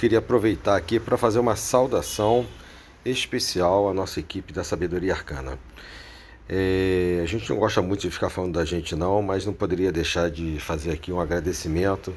queria aproveitar aqui para fazer uma saudação especial à nossa equipe da Sabedoria Arcana. É, a gente não gosta muito de ficar falando da gente não, mas não poderia deixar de fazer aqui um agradecimento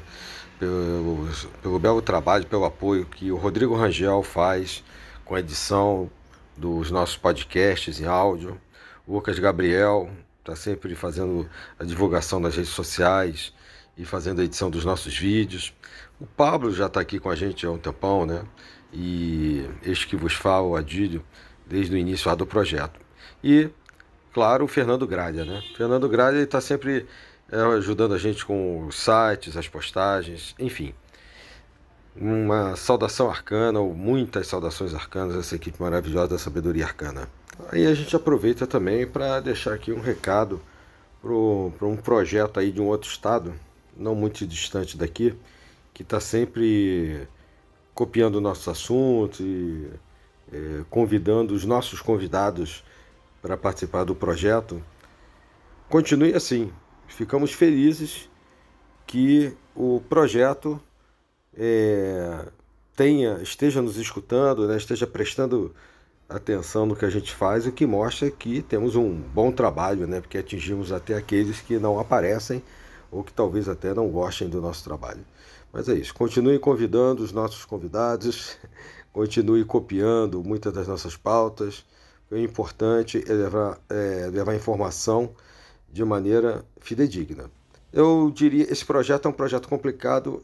pelo, pelo belo trabalho, pelo apoio que o Rodrigo Rangel faz com a edição dos nossos podcasts em áudio. O Lucas Gabriel está sempre fazendo a divulgação nas redes sociais e fazendo a edição dos nossos vídeos. O Pablo já está aqui com a gente há um tempão, né? E este que vos fala, o Adílio, desde o início do projeto. E, claro, o Fernando Gralha, né? O Fernando Gralha está sempre é, ajudando a gente com os sites, as postagens, enfim. Uma saudação arcana, ou muitas saudações arcanas essa equipe maravilhosa da sabedoria arcana. Aí a gente aproveita também para deixar aqui um recado para um projeto aí de um outro estado, não muito distante daqui, que está sempre copiando nossos assuntos e é, convidando os nossos convidados para participar do projeto. Continue assim. Ficamos felizes que o projeto é, tenha, esteja nos escutando, né, esteja prestando atenção no que a gente faz, o que mostra que temos um bom trabalho, né, porque atingimos até aqueles que não aparecem ou que talvez até não gostem do nosso trabalho. Mas é isso. Continue convidando os nossos convidados, continue copiando muitas das nossas pautas. O importante é levar, é, levar informação de maneira fidedigna. Eu diria, esse projeto é um projeto complicado,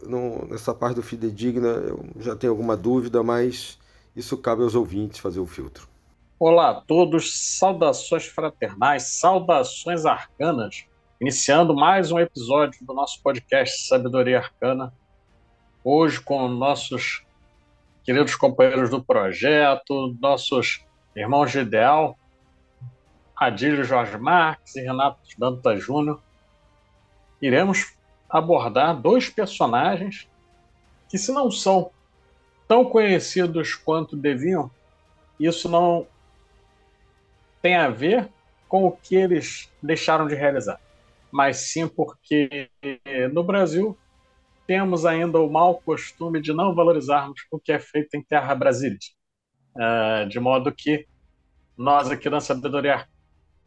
nessa parte do fidedigna eu já tenho alguma dúvida, mas isso cabe aos ouvintes fazer o filtro. Olá a todos, saudações fraternais, saudações arcanas, iniciando mais um episódio do nosso podcast Sabedoria Arcana, hoje com nossos queridos companheiros do projeto, nossos irmãos de ideal, Adílio Jorge Marques e Renato Dantas Júnior, iremos abordar dois personagens que, se não são tão conhecidos quanto deviam, isso não tem a ver com o que eles deixaram de realizar, mas sim porque no Brasil temos ainda o mau costume de não valorizarmos o que é feito em terra brasileira. Uh, de modo que nós aqui na Sabedoria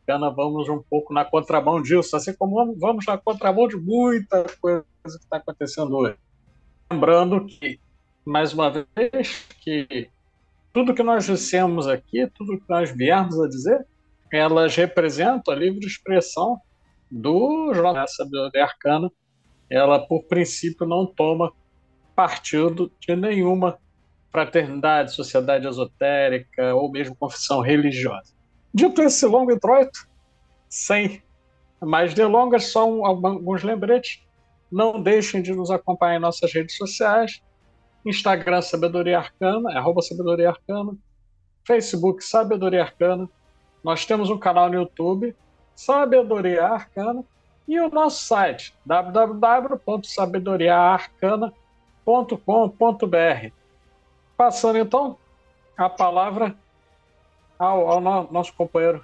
Arcana vamos um pouco na contramão disso, assim como vamos na contramão de muita coisa que está acontecendo hoje. Lembrando que, mais uma vez, que tudo que nós dissemos aqui, tudo que nós viemos a dizer, elas representam a livre expressão do jornal da Sabedoria Arcana ela, por princípio, não toma partido de nenhuma fraternidade, sociedade esotérica ou mesmo confissão religiosa. Dito esse longo introito, sem mais delongas, só um, alguns lembretes. Não deixem de nos acompanhar em nossas redes sociais. Instagram Sabedoria Arcana, é arroba Sabedoria Arcana. Facebook Sabedoria Arcana. Nós temos um canal no YouTube, Sabedoria Arcana. E o nosso site, www.sabedoriaarcana.com.br. Passando então a palavra ao, ao nosso companheiro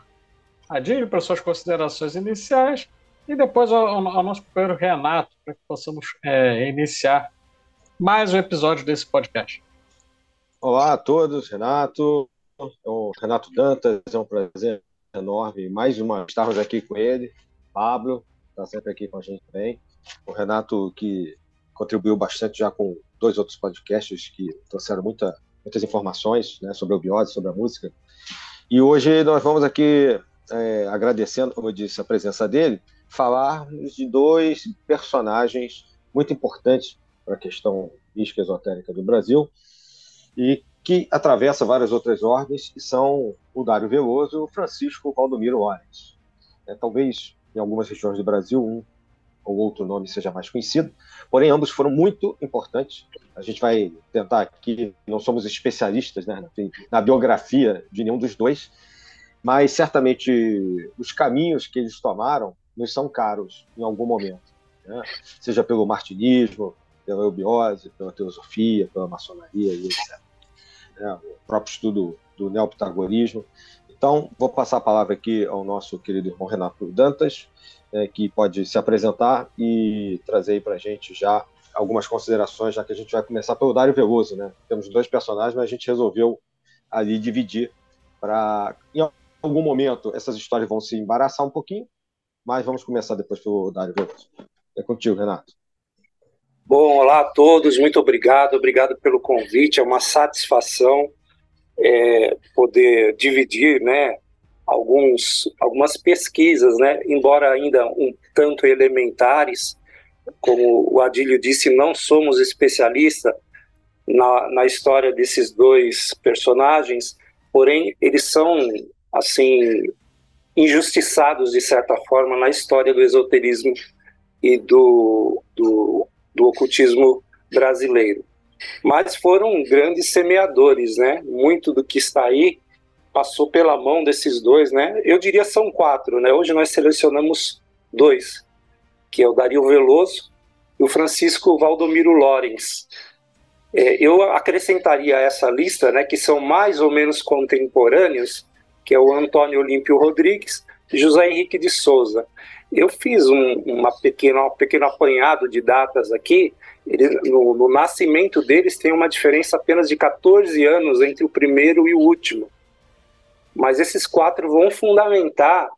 Adílio para suas considerações iniciais e depois ao, ao nosso companheiro Renato para que possamos é, iniciar mais um episódio desse podcast. Olá a todos, Renato, o Renato Dantas, é um prazer enorme mais uma estarmos aqui com ele, Pablo, está sempre aqui com a gente também. O Renato, que contribuiu bastante já com dois outros podcasts que trouxeram muita, muitas informações né, sobre a biose, sobre a música. E hoje nós vamos aqui, é, agradecendo, como eu disse, a presença dele, falar de dois personagens muito importantes para a questão mística esotérica do Brasil e que atravessa várias outras ordens, que são o Dário Veloso e o Francisco Valdomiro Ores. É, talvez em algumas regiões do Brasil, um ou outro nome seja mais conhecido, porém ambos foram muito importantes. A gente vai tentar aqui, não somos especialistas né, na biografia de nenhum dos dois, mas certamente os caminhos que eles tomaram nos são caros em algum momento, né? seja pelo martinismo, pela eubiose, pela teosofia, pela maçonaria e etc. É, o próprio estudo do neopitagorismo. Então, vou passar a palavra aqui ao nosso querido irmão Renato Dantas, é, que pode se apresentar e trazer para a gente já algumas considerações, já que a gente vai começar pelo Dário Veloso, né? Temos dois personagens, mas a gente resolveu ali dividir para em algum momento essas histórias vão se embaraçar um pouquinho, mas vamos começar depois pelo Dário Veloso. É contigo, Renato. Bom, olá a todos, muito obrigado, obrigado pelo convite, é uma satisfação é, poder dividir, né, alguns, algumas pesquisas, né, embora ainda um tanto elementares, como o Adílio disse, não somos especialistas na, na história desses dois personagens, porém eles são, assim, injustiçados de certa forma na história do esoterismo e do, do, do ocultismo brasileiro. Mas foram grandes semeadores, né? Muito do que está aí passou pela mão desses dois, né? Eu diria são quatro, né? Hoje nós selecionamos dois, que é o Dario Veloso e o Francisco Valdomiro Lorenz. É, eu acrescentaria a essa lista, né, que são mais ou menos contemporâneos, que é o Antônio Olímpio Rodrigues e José Henrique de Souza. Eu fiz um, uma pequena, um pequeno apanhado de datas aqui. No, no nascimento deles tem uma diferença apenas de 14 anos entre o primeiro e o último. Mas esses quatro vão fundamentar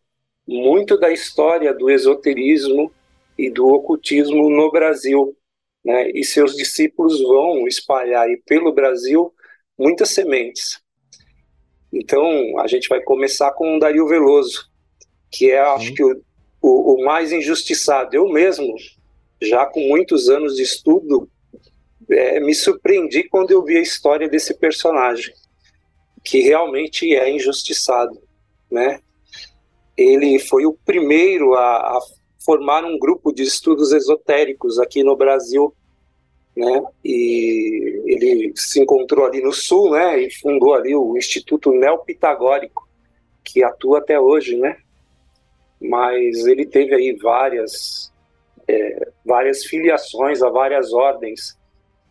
muito da história do esoterismo e do ocultismo no Brasil. Né? E seus discípulos vão espalhar aí pelo Brasil muitas sementes. Então, a gente vai começar com o Dario Veloso, que é, acho que, o, o, o, mais injustiçado. Eu mesmo, já com muitos anos de estudo, é, me surpreendi quando eu vi a história desse personagem, que realmente é injustiçado, né? Ele foi o primeiro a, a formar um grupo de estudos esotéricos aqui no Brasil, né? E ele se encontrou ali no Sul, né? E fundou ali o Instituto Neopitagórico, que atua até hoje, né? Mas ele teve aí várias é, várias filiações a várias ordens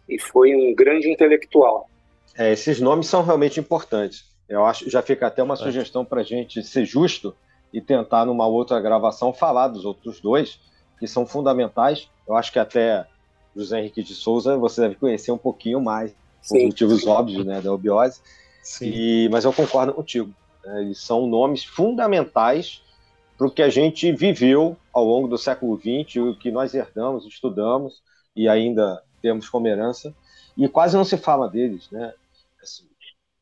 e foi um grande intelectual. É, esses nomes são realmente importantes. Eu acho, já fica até uma é. sugestão para a gente ser justo e tentar numa outra gravação falar dos outros dois que são fundamentais. Eu acho que até José Henrique de Souza você deve conhecer um pouquinho mais, por motivos óbvios, né, da obiose. E, mas eu concordo contigo. Né, eles são nomes fundamentais para o que a gente viveu ao longo do século XX, o que nós herdamos, estudamos e ainda temos como herança, e quase não se fala deles, né? Assim,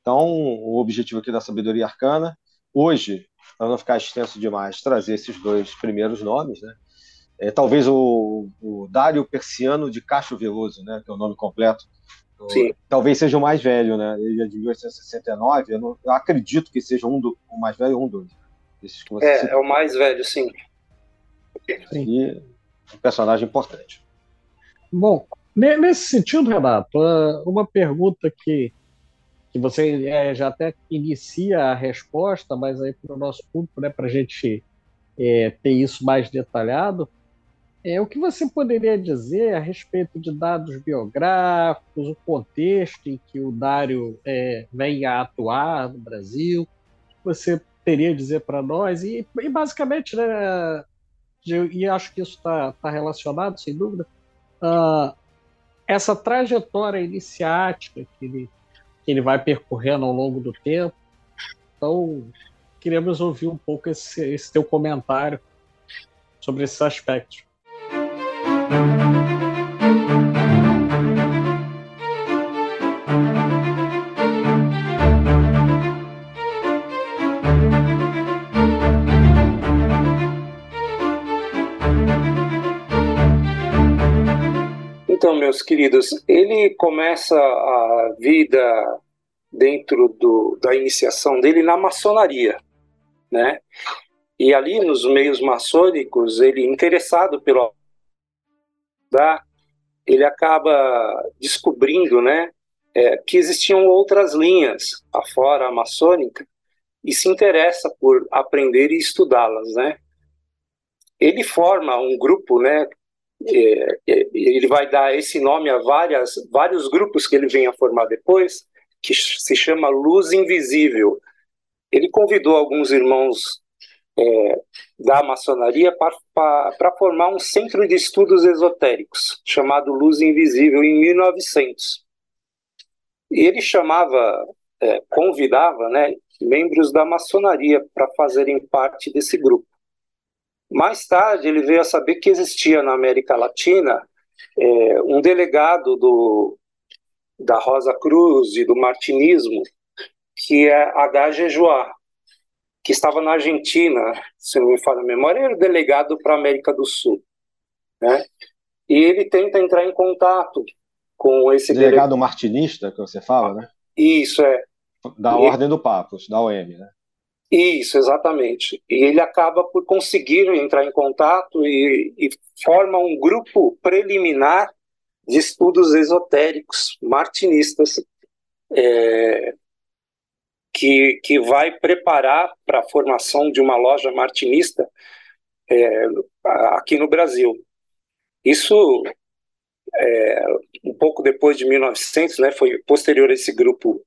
então, o objetivo aqui da sabedoria arcana, hoje, para não ficar extenso demais, trazer esses dois primeiros nomes, né? É, talvez o, o Dário Persiano de Cacho Veloso, né, que é o nome completo. Sim. Talvez seja o mais velho, né? Ele é de 1869. Eu, não, eu acredito que seja um do, o mais velho ou um dos. É, é o mais velho, sim. E um personagem importante. Bom, nesse sentido, Renato, ah, uma pergunta que, que você é, já até inicia a resposta, mas aí para o nosso público, né, para a gente é, ter isso mais detalhado, é, o que você poderia dizer a respeito de dados biográficos, o contexto em que o Dário é, vem a atuar no Brasil? O que você teria a dizer para nós? E, e, basicamente, né, e acho que isso está tá relacionado, sem dúvida, uh, essa trajetória iniciática que ele, que ele vai percorrendo ao longo do tempo. Então, queremos ouvir um pouco esse, esse teu comentário sobre esses aspectos. Então, meus queridos, ele começa a vida dentro do, da iniciação dele na maçonaria, né? E ali nos meios maçônicos, ele interessado pelo da, ele acaba descobrindo, né, é, que existiam outras linhas afora a maçônica e se interessa por aprender e estudá-las, né? Ele forma um grupo, né? É, ele vai dar esse nome a várias, vários grupos que ele vem a formar depois, que se chama Luz Invisível. Ele convidou alguns irmãos é, da maçonaria para formar um centro de estudos esotéricos chamado Luz Invisível em 1900. E ele chamava, é, convidava, né, membros da maçonaria para fazerem parte desse grupo. Mais tarde, ele veio a saber que existia na América Latina é, um delegado do, da Rosa Cruz e do martinismo, que é H. Jejuá, que estava na Argentina, se não me falha a memória, era delegado para a América do Sul. Né? E ele tenta entrar em contato com esse delegado dele... martinista que você fala, né? Isso é. Da e... Ordem do Papos, da OM, né? Isso, exatamente. E ele acaba por conseguir entrar em contato e, e forma um grupo preliminar de estudos esotéricos martinistas é, que, que vai preparar para a formação de uma loja martinista é, aqui no Brasil. Isso é, um pouco depois de 1900, né, foi posterior a esse grupo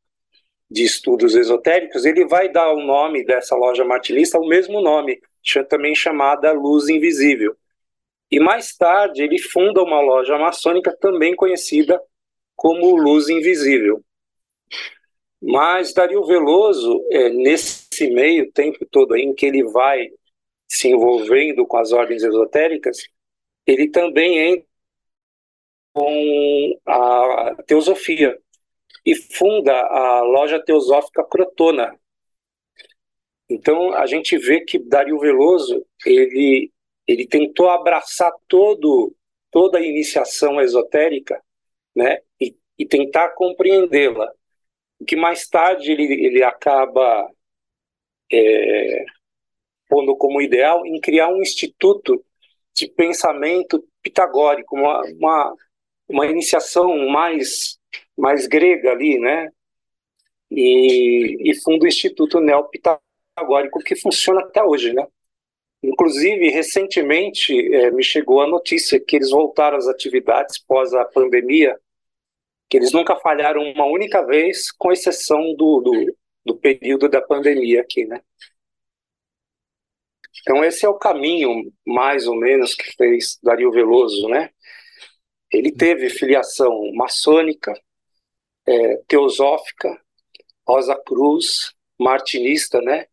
de estudos esotéricos, ele vai dar o nome dessa loja martinista o mesmo nome, também chamada Luz Invisível. E mais tarde ele funda uma loja maçônica também conhecida como Luz Invisível. Mas Dario Veloso, é, nesse meio tempo todo em que ele vai se envolvendo com as ordens esotéricas, ele também entra com a teosofia e funda a loja teosófica Crotona. Então a gente vê que Dario Veloso ele ele tentou abraçar todo toda a iniciação esotérica, né, e, e tentar compreendê-la que mais tarde ele, ele acaba é, pondo como ideal em criar um instituto de pensamento pitagórico, uma, uma, uma iniciação mais, mais grega ali, né? E, e funda o Instituto Neopitagórico, que funciona até hoje, né? Inclusive, recentemente é, me chegou a notícia que eles voltaram às atividades pós a pandemia que eles nunca falharam uma única vez, com exceção do, do, do período da pandemia aqui, né? Então esse é o caminho, mais ou menos, que fez Dario Veloso, né? Ele teve filiação maçônica, é, teosófica, Rosa Cruz, martinista, né?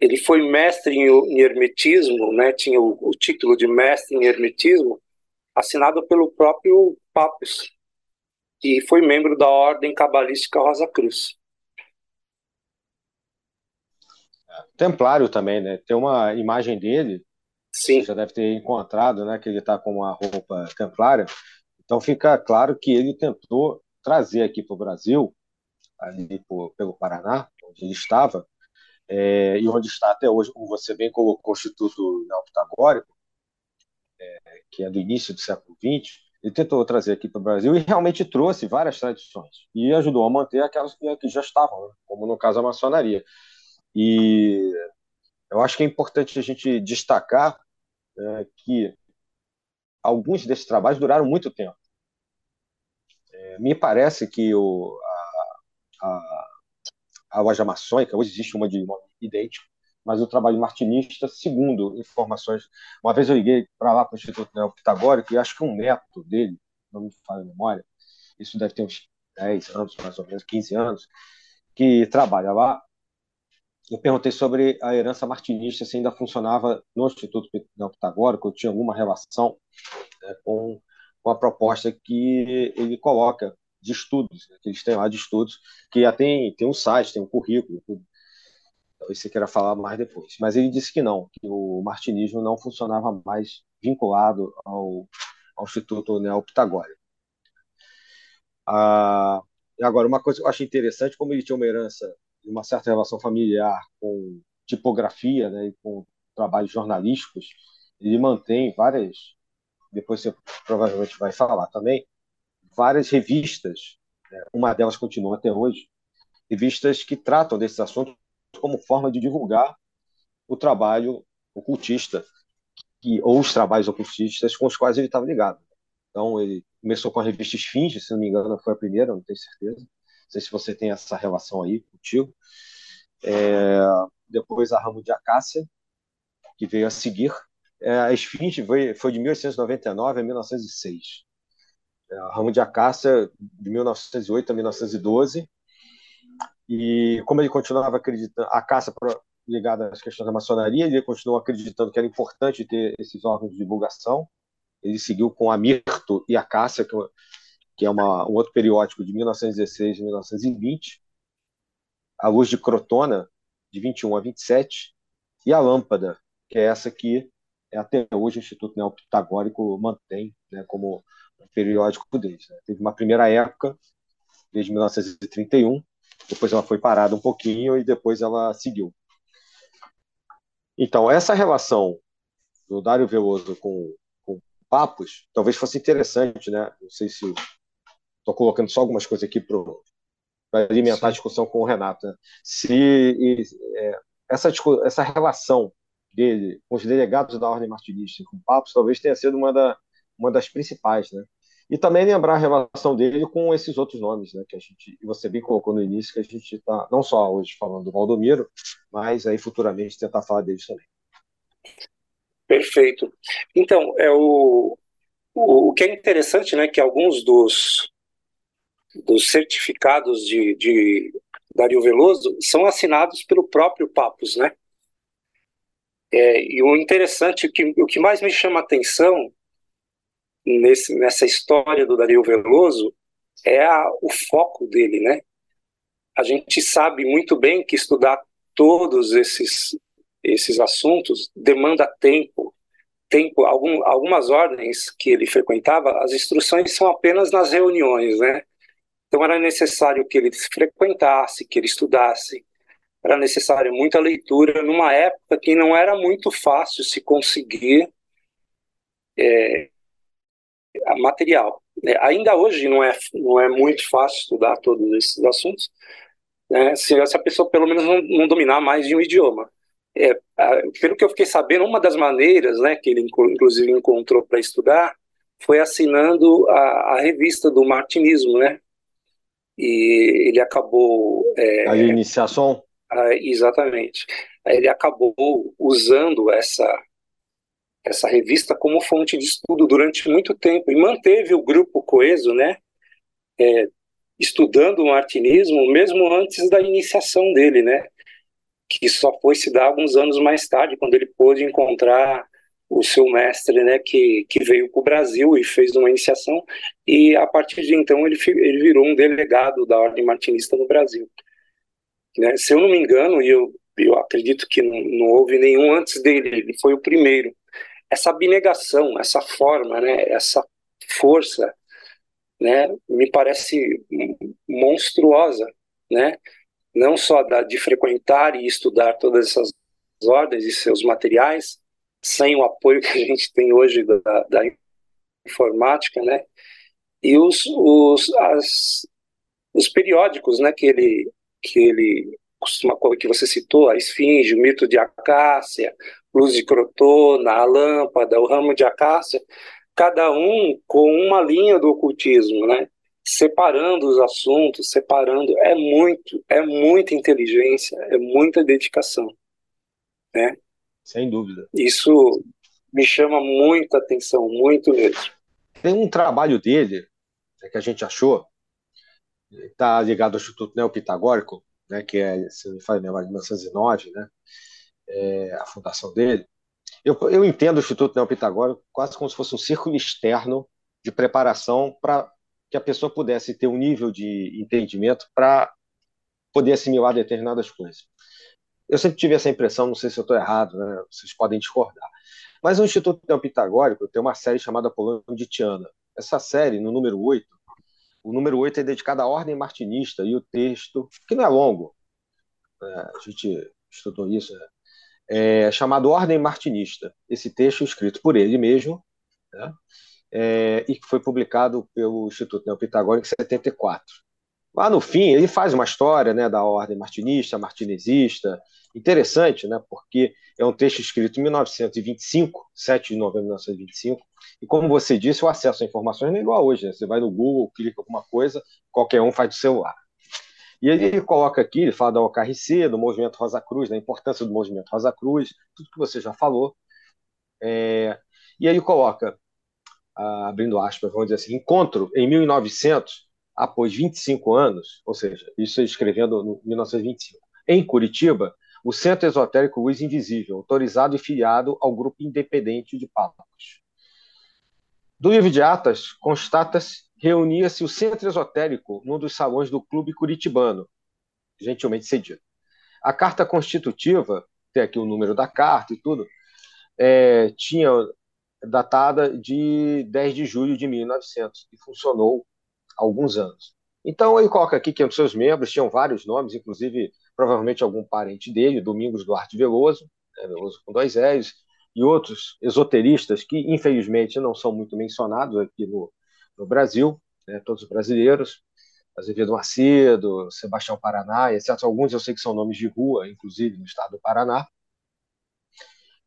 Ele foi mestre em, em hermetismo, né? Tinha o, o, título de mestre em hermetismo, assinado pelo próprio Papos, e foi membro da Ordem Cabalística Rosa Cruz. Templário também, né? Tem uma imagem dele, Sim. você já deve ter encontrado, né? Que ele está com uma roupa templária. Então fica claro que ele tentou trazer aqui para o Brasil, ali por, pelo Paraná, onde ele estava, é, e onde está até hoje, como você bem colocou, o Instituto Neopitagórico, é, que é do início do século XX, ele tentou trazer aqui para o Brasil e realmente trouxe várias tradições e ajudou a manter aquelas que já estavam, né? como no caso a maçonaria. E eu acho que é importante a gente destacar é, que alguns desses trabalhos duraram muito tempo. Me parece que o, a, a, a loja maçônica, hoje existe uma de nome idêntico, mas o trabalho martinista, segundo informações. Uma vez eu liguei para lá para o Instituto Pitagórico e acho que um neto dele, não me falha a memória, isso deve ter uns 10 anos, mais ou menos, 15 anos, que trabalha lá. Eu perguntei sobre a herança martinista, se ainda funcionava no Instituto Pitagórico, tinha alguma relação né, com, com a proposta que ele coloca de estudos, né, que eles têm lá de estudos, que já tem, tem um site, tem um currículo, tudo. Talvez você queira falar mais depois. Mas ele disse que não, que o martinismo não funcionava mais vinculado ao, ao Instituto Neopitagórico. Ah, agora, uma coisa que eu achei interessante, como ele tinha uma herança, uma certa relação familiar com tipografia né, e com trabalhos jornalísticos, ele mantém várias, depois você provavelmente vai falar também, várias revistas, né, uma delas continua até hoje, revistas que tratam desses assuntos como forma de divulgar o trabalho ocultista que, ou os trabalhos ocultistas com os quais ele estava ligado. Então, ele começou com a revista Esfinge, se não me engano, foi a primeira, não tenho certeza. Não sei se você tem essa relação aí contigo. É, depois a Ramo de Acácia, que veio a seguir. É, a esfinge foi, foi de 1899 a 1906. É, a ramo de acácia de 1908 a 1912. E como ele continuava acreditando, a caça ligada às questões da maçonaria, ele continuou acreditando que era importante ter esses órgãos de divulgação. Ele seguiu com a Mirto e a Cássia, que é uma, um outro periódico de 1916 e 1920, a Luz de Crotona, de 21 a 27, e a Lâmpada, que é essa é até hoje o Instituto Neopitagórico mantém né, como periódico deles. Né. Teve uma primeira época, desde 1931, depois ela foi parada um pouquinho e depois ela seguiu. Então, essa relação do Dário Veloso com, com Papos talvez fosse interessante, né? Não sei se estou colocando só algumas coisas aqui para alimentar Sim. a discussão com o Renato. Né? Se e, é, essa, essa relação dele com os delegados da Ordem Martinista com Papos talvez tenha sido uma, da, uma das principais, né? E também lembrar a relação dele com esses outros nomes, né, que a gente, você bem colocou no início, que a gente está não só hoje falando do Valdomiro, mas aí futuramente tentar falar deles também. Perfeito. Então, é o, o, o que é interessante, né, que alguns dos, dos certificados de, de Dario Veloso são assinados pelo próprio Papos, né? É, e o interessante, o que, o que mais me chama a atenção nesse, nessa história do Dario Veloso é a, o foco dele, né? A gente sabe muito bem que estudar todos esses esses assuntos demanda tempo, tempo. Algum, algumas ordens que ele frequentava, as instruções são apenas nas reuniões, né? Então era necessário que ele frequentasse, que ele estudasse. Era necessário muita leitura numa época que não era muito fácil se conseguir é, material. É, ainda hoje não é, não é muito fácil estudar todos esses assuntos, né, se essa pessoa pelo menos não, não dominar mais de um idioma. É, pelo que eu fiquei sabendo, uma das maneiras né, que ele inclusive encontrou para estudar foi assinando a, a, revista do martinismo, né? E ele acabou... É, a iniciação? A, exatamente. Ele acabou usando essa essa revista como fonte de estudo durante muito tempo e manteve o grupo coeso, né, é, estudando o martinismo mesmo antes da iniciação dele, né, que só foi se dar alguns anos mais tarde, quando ele pôde encontrar o seu mestre, né, que, que veio para o Brasil e fez uma iniciação, e a partir de então ele, ele virou um delegado da Ordem Martinista no Brasil. Né? Se eu não me engano, e eu, eu acredito que não, não houve nenhum antes dele, ele foi o primeiro. Essa abnegação, essa forma, né, essa força, né, me parece monstruosa, né, não só da, de frequentar e estudar todas essas ordens e seus materiais, sem o apoio que a gente tem hoje da, da informática, né, e os, os, as, os periódicos, né, que ele, que ele costuma, que você citou, a esfinge, o mito de Acácia, luz de crotona, a lâmpada, o ramo de acácia, cada um com uma linha do ocultismo, né? Separando os assuntos, separando, é muito, é muita inteligência, é muita dedicação, né? Sem dúvida. Isso me chama muita atenção, muito mesmo. Tem um trabalho dele né, que a gente achou, está ligado ao Instituto Neopitagórico, né, que é, se não me memória, de 1909, né, é, a fundação dele, eu, eu entendo o Instituto Neopitagórico quase como se fosse um círculo externo de preparação para que a pessoa pudesse ter um nível de entendimento para poder assimilar determinadas coisas. Eu sempre tive essa impressão, não sei se eu estou errado, né? vocês podem discordar. Mas o Instituto Neopitagórico tem uma série chamada Polônia de Tiana. Essa série, no número 8, o número 8 é dedicado à ordem martinista e o texto, que não é longo, né? a gente estudou isso, né? é, chamado Ordem Martinista. Esse texto escrito por ele mesmo, né, é, e que foi publicado pelo Instituto Neopitagórico em 74. Lá no fim, ele faz uma história né, da ordem martinista, martinezista, interessante, né, porque é um texto escrito em 1925, 7 de novembro de 1925, e como você disse, o acesso a informações não é igual hoje. Né? Você vai no Google, clica alguma coisa, qualquer um faz do celular. E ele coloca aqui, ele fala da OKRC, do movimento Rosa Cruz, da importância do movimento Rosa Cruz, tudo que você já falou. É, e ele coloca, abrindo aspas, vamos dizer assim, encontro em 1900, após 25 anos, ou seja, isso escrevendo no 1925, em Curitiba, o Centro Esotérico Luz Invisível, autorizado e filiado ao Grupo Independente de Papas. Do livro de Atas, constata-se reunia-se o Centro Esotérico num dos salões do Clube Curitibano, gentilmente cedido. A carta constitutiva, tem aqui o número da carta e tudo, é, tinha datada de 10 de julho de 1900 e funcionou alguns anos. Então ele coloca aqui que os seus membros tinham vários nomes, inclusive provavelmente algum parente dele, Domingos Duarte Veloso, né, Veloso com dois L's, e outros esoteristas que infelizmente não são muito mencionados aqui no, no Brasil, né, todos brasileiros, Azevedo Macedo, Sebastião Paraná, etc. Alguns eu sei que são nomes de rua, inclusive no estado do Paraná.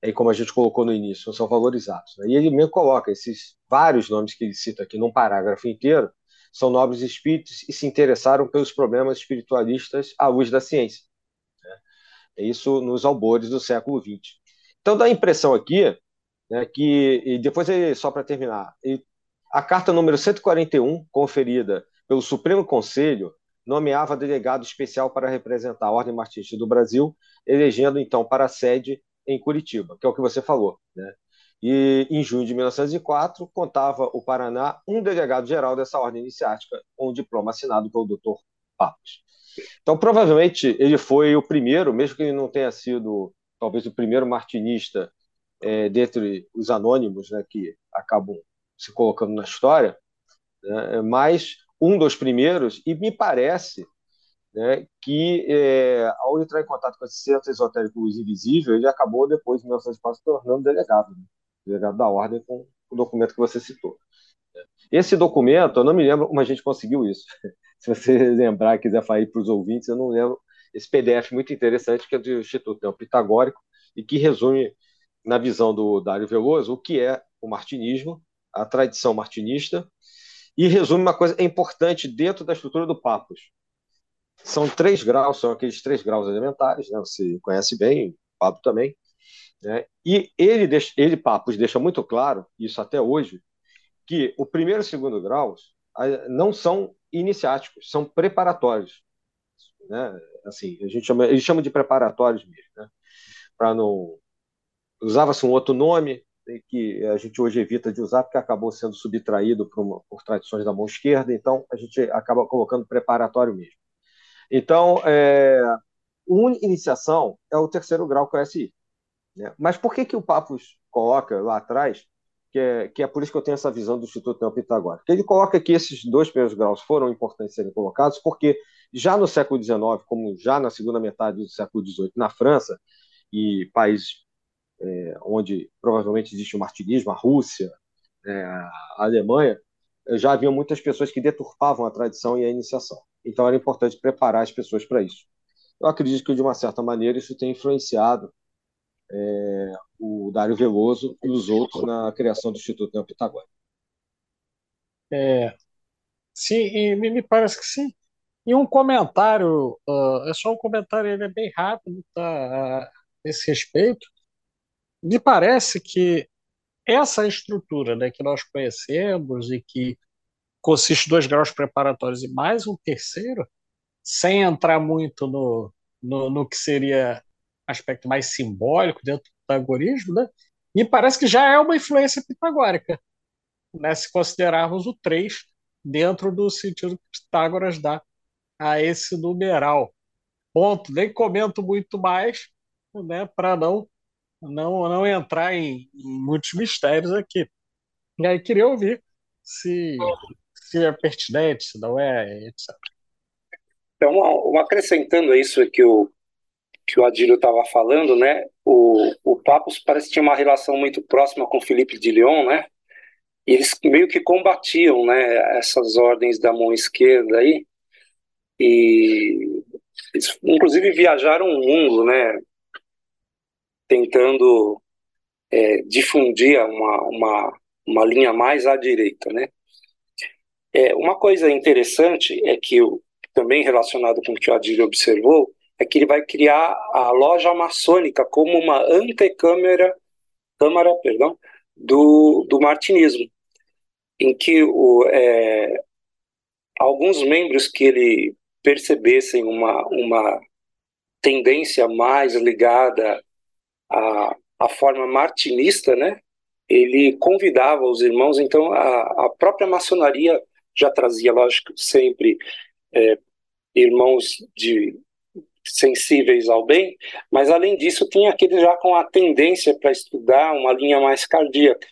E como a gente colocou no início, são valorizados. Né? E ele mesmo coloca esses vários nomes que ele cita aqui num parágrafo inteiro, são nobres espíritos e se interessaram pelos problemas espiritualistas à luz da ciência. Né? Isso nos albores do século XX. Então dá a impressão aqui né, que, e depois, só para terminar, a carta número 141, conferida pelo Supremo Conselho, nomeava delegado especial para representar a Ordem Martista do Brasil, elegendo então para a sede em Curitiba, que é o que você falou. Né? E em junho de 1904, contava o Paraná um delegado geral dessa ordem iniciática, com um diploma assinado pelo Dr. Papos. Então, provavelmente, ele foi o primeiro, mesmo que ele não tenha sido, talvez, o primeiro martinista é, dentre os anônimos né, que acabam se colocando na história, né, mas um dos primeiros, e me parece né, que é, ao entrar em contato com esse centro esotérico Luz Invisível, ele acabou depois, em 1904, se tornando delegado, né, delegado da ordem com o documento que você citou. Esse documento, eu não me lembro como a gente conseguiu isso. Se você lembrar, quiser falar para os ouvintes, eu não lembro. Esse PDF muito interessante, que é do Instituto Pitagórico, e que resume, na visão do Dário Veloso, o que é o martinismo a tradição martinista, e resume uma coisa importante dentro da estrutura do Papos. São três graus, são aqueles três graus elementares, né? você conhece bem, o Papo também. Né? E ele, ele, Papos, deixa muito claro, isso até hoje, que o primeiro e o segundo graus não são iniciáticos, são preparatórios. Né? Assim, a gente chama, eles chamam de preparatórios mesmo. Né? Para não. Usava-se um outro nome, que a gente hoje evita de usar porque acabou sendo subtraído por, uma, por tradições da mão esquerda, então a gente acaba colocando preparatório mesmo. Então, é, iniciação é o terceiro grau com SI. Né? Mas por que, que o Papos coloca lá atrás, que é, que é por isso que eu tenho essa visão do Instituto Neopitagórico? Ele coloca que esses dois primeiros graus foram importantes serem colocados, porque já no século XIX, como já na segunda metade do século XVIII na França, e países é, onde provavelmente existe o martinismo, a Rússia, é, a Alemanha, já havia muitas pessoas que deturpavam a tradição e a iniciação. Então era importante preparar as pessoas para isso. Eu acredito que, de uma certa maneira, isso tem influenciado é, o Dário Veloso e os outros na criação do Instituto Neopitagórico. É, sim, me, me parece que sim. E um comentário, uh, é só um comentário, ele é bem rápido, tá, a esse respeito me parece que essa estrutura né, que nós conhecemos e que consiste dois graus preparatórios e mais um terceiro, sem entrar muito no, no, no que seria aspecto mais simbólico dentro do pitagorismo, né? me parece que já é uma influência pitagórica, né? se considerarmos o 3 dentro do sentido que Pitágoras dá a esse numeral. Ponto. Nem comento muito mais, né, para não não, não entrar em, em muitos mistérios aqui. E aí queria ouvir se, se é pertinente, se não é, etc. Então, acrescentando isso que o, que o Adílio estava falando, né? O, o Papos parece que tinha uma relação muito próxima com Felipe de Lyon, né? E eles meio que combatiam, né? Essas ordens da mão esquerda aí. E eles, inclusive, viajaram o mundo, né? tentando é, difundir uma, uma, uma linha mais à direita, né? É, uma coisa interessante é que também relacionado com o que o Adílio observou, é que ele vai criar a loja maçônica como uma antecâmara câmara, perdão, do, do martinismo, em que o, é, alguns membros que ele percebessem uma, uma tendência mais ligada à, à forma martinista, né? Ele convidava os irmãos, então a, a própria maçonaria já trazia, lógico, sempre é, irmãos de sensíveis ao bem, mas além disso tinha aqueles já com a tendência para estudar uma linha mais cardíaca.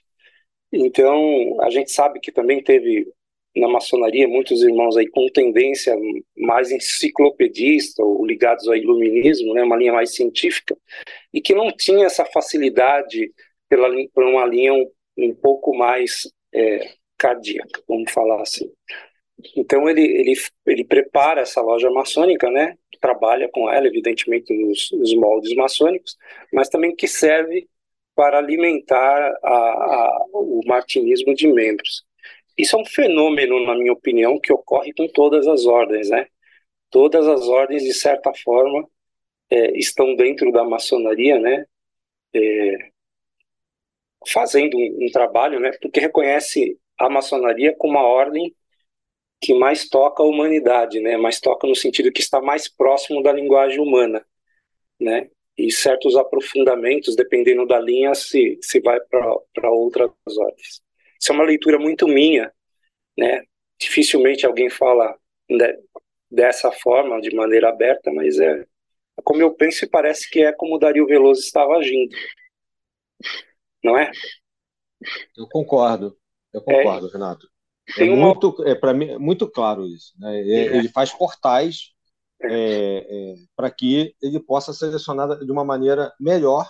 Então a gente sabe que também teve na maçonaria muitos irmãos aí com tendência mais enciclopedista ou ligados ao iluminismo, né, uma linha mais científica, e que não tinha essa facilidade pela, por uma linha um, um pouco mais é, cardíaca, vamos falar assim. Então ele, ele, ele prepara essa loja maçônica, né, trabalha com ela, evidentemente, nos, nos moldes maçônicos, mas também que serve para alimentar a, a, o martinismo de membros. Isso é um fenômeno, na minha opinião, que ocorre com todas as ordens, né? Todas as ordens, de certa forma, é, estão dentro da maçonaria, né? É, fazendo um, um, trabalho, né? Porque reconhece a maçonaria como a ordem que mais toca a humanidade, né? Mais toca no sentido que está mais próximo da linguagem humana, né? E certos aprofundamentos, dependendo da linha, se, se vai para outras ordens. Isso é uma leitura muito minha, né? Dificilmente alguém fala de, dessa forma, de maneira aberta, mas é, é como eu penso e parece que é como o Dario Veloso estava agindo. Não é? Eu concordo. Eu concordo, é, Renato. É uma... muito, é, para mim, muito claro isso. Né? É. Ele faz portais é, é para que ele possa selecionar de uma maneira melhor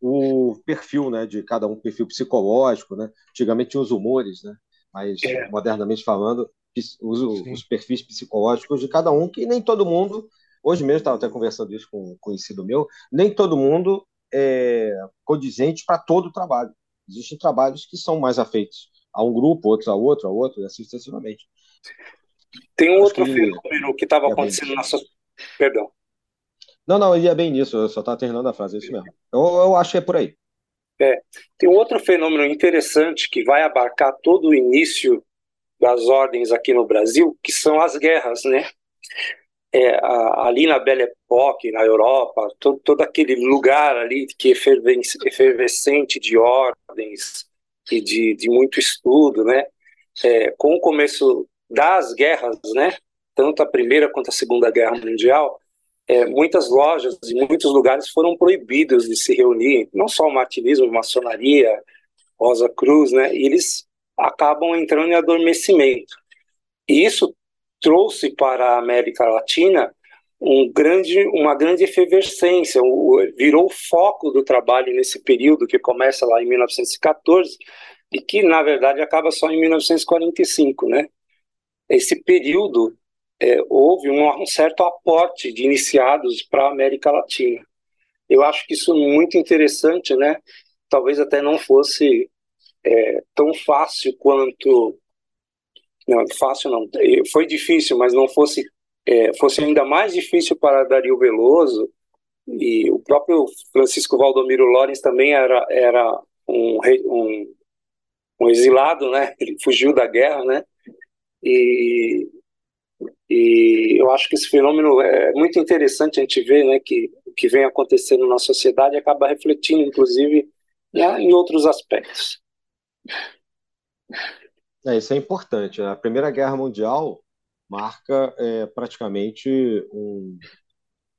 o perfil né, de cada um, perfil psicológico. Né? Antigamente tinha os humores, né? mas é. modernamente falando, os, os, perfis psicológicos de cada um, que nem todo mundo, hoje mesmo estava até conversando isso com um conhecido meu, nem todo mundo é condizente para todo o trabalho. Existem trabalhos que são mais afeitos a um grupo, outros a outro, a outro, e assim sucessivamente. Tem um Acho outro que fenômeno que estava acontecendo na sua. Perdão. Não, não, ia bem nisso, eu só estava terminando a frase, é isso mesmo. Eu, eu acho que é por aí. É. Tem um outro fenômeno interessante que vai abarcar todo o início das ordens aqui no Brasil, que são as guerras, né? É, a, ali na Belle Époque, na Europa, todo, todo aquele lugar ali que é efervescente de ordens e de, de muito estudo, né? É, com o começo das guerras, né? Tanto a primeira quanto a segunda guerra mundial, é, muitas lojas e muitos lugares foram proibidos de se reunir, não só o martinismo, maçonaria, Rosa Cruz, né? E eles acabam entrando em adormecimento. E isso trouxe para a América Latina um grande, uma grande efervescência, virou o foco do trabalho nesse período que começa lá em 1914 e que na verdade acaba só em 1945, né? Esse período é, houve um, um, certo aporte de iniciados para a América Latina. Eu acho que isso é muito interessante, né? Talvez até não fosse é, tão fácil quanto não fácil não foi difícil mas não fosse é, fosse ainda mais difícil para Dario Veloso e o próprio Francisco Valdomiro Lorenz também era era um, um, um exilado né ele fugiu da guerra né e e eu acho que esse fenômeno é muito interessante a gente ver né, que o que vem acontecendo na sociedade acaba refletindo, inclusive, né, em outros aspectos. É, isso é importante. A Primeira Guerra Mundial marca é, praticamente um,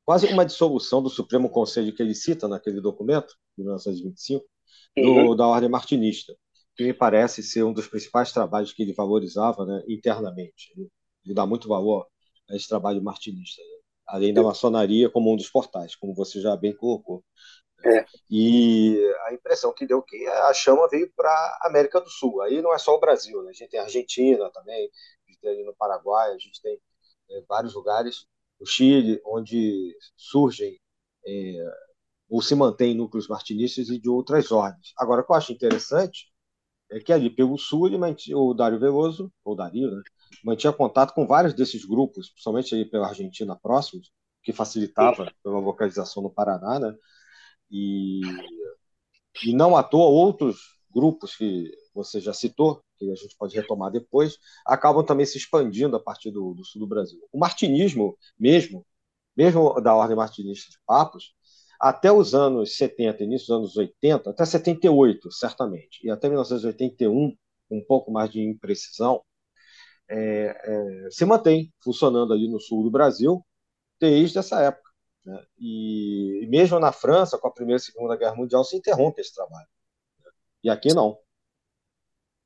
quase uma dissolução do Supremo Conselho que ele cita naquele documento, de 1925, do, uhum. da Ordem Martinista, que me parece ser um dos principais trabalhos que ele valorizava né, internamente dar muito valor a esse trabalho martinista, né? além da maçonaria como um dos portais, como você já bem colocou. É. E a impressão que deu que a chama veio para a América do Sul. Aí não é só o Brasil, né? a gente tem a Argentina também, a gente tem ali no Paraguai, a gente tem é, vários lugares, o Chile, onde surgem é, ou se mantêm núcleos martinistas e de outras ordens. Agora, o que eu acho interessante é que ali pelo sul o Dário Veloso, ou Dario, né? Mantinha contato com vários desses grupos, principalmente aí pela Argentina próximos, que facilitava pela localização no Paraná, né? E, e não à toa outros grupos que você já citou, que a gente pode retomar depois, acabam também se expandindo a partir do, do sul do Brasil. O martinismo mesmo, mesmo da ordem martinista de Papos, até os anos 70, início dos anos 80, até 78, certamente, e até 1981, um pouco mais de imprecisão, é, é, se mantém funcionando ali no sul do Brasil desde essa época. Né? E, e, mesmo na França, com a Primeira e Segunda Guerra Mundial, se interrompe esse trabalho. E aqui não.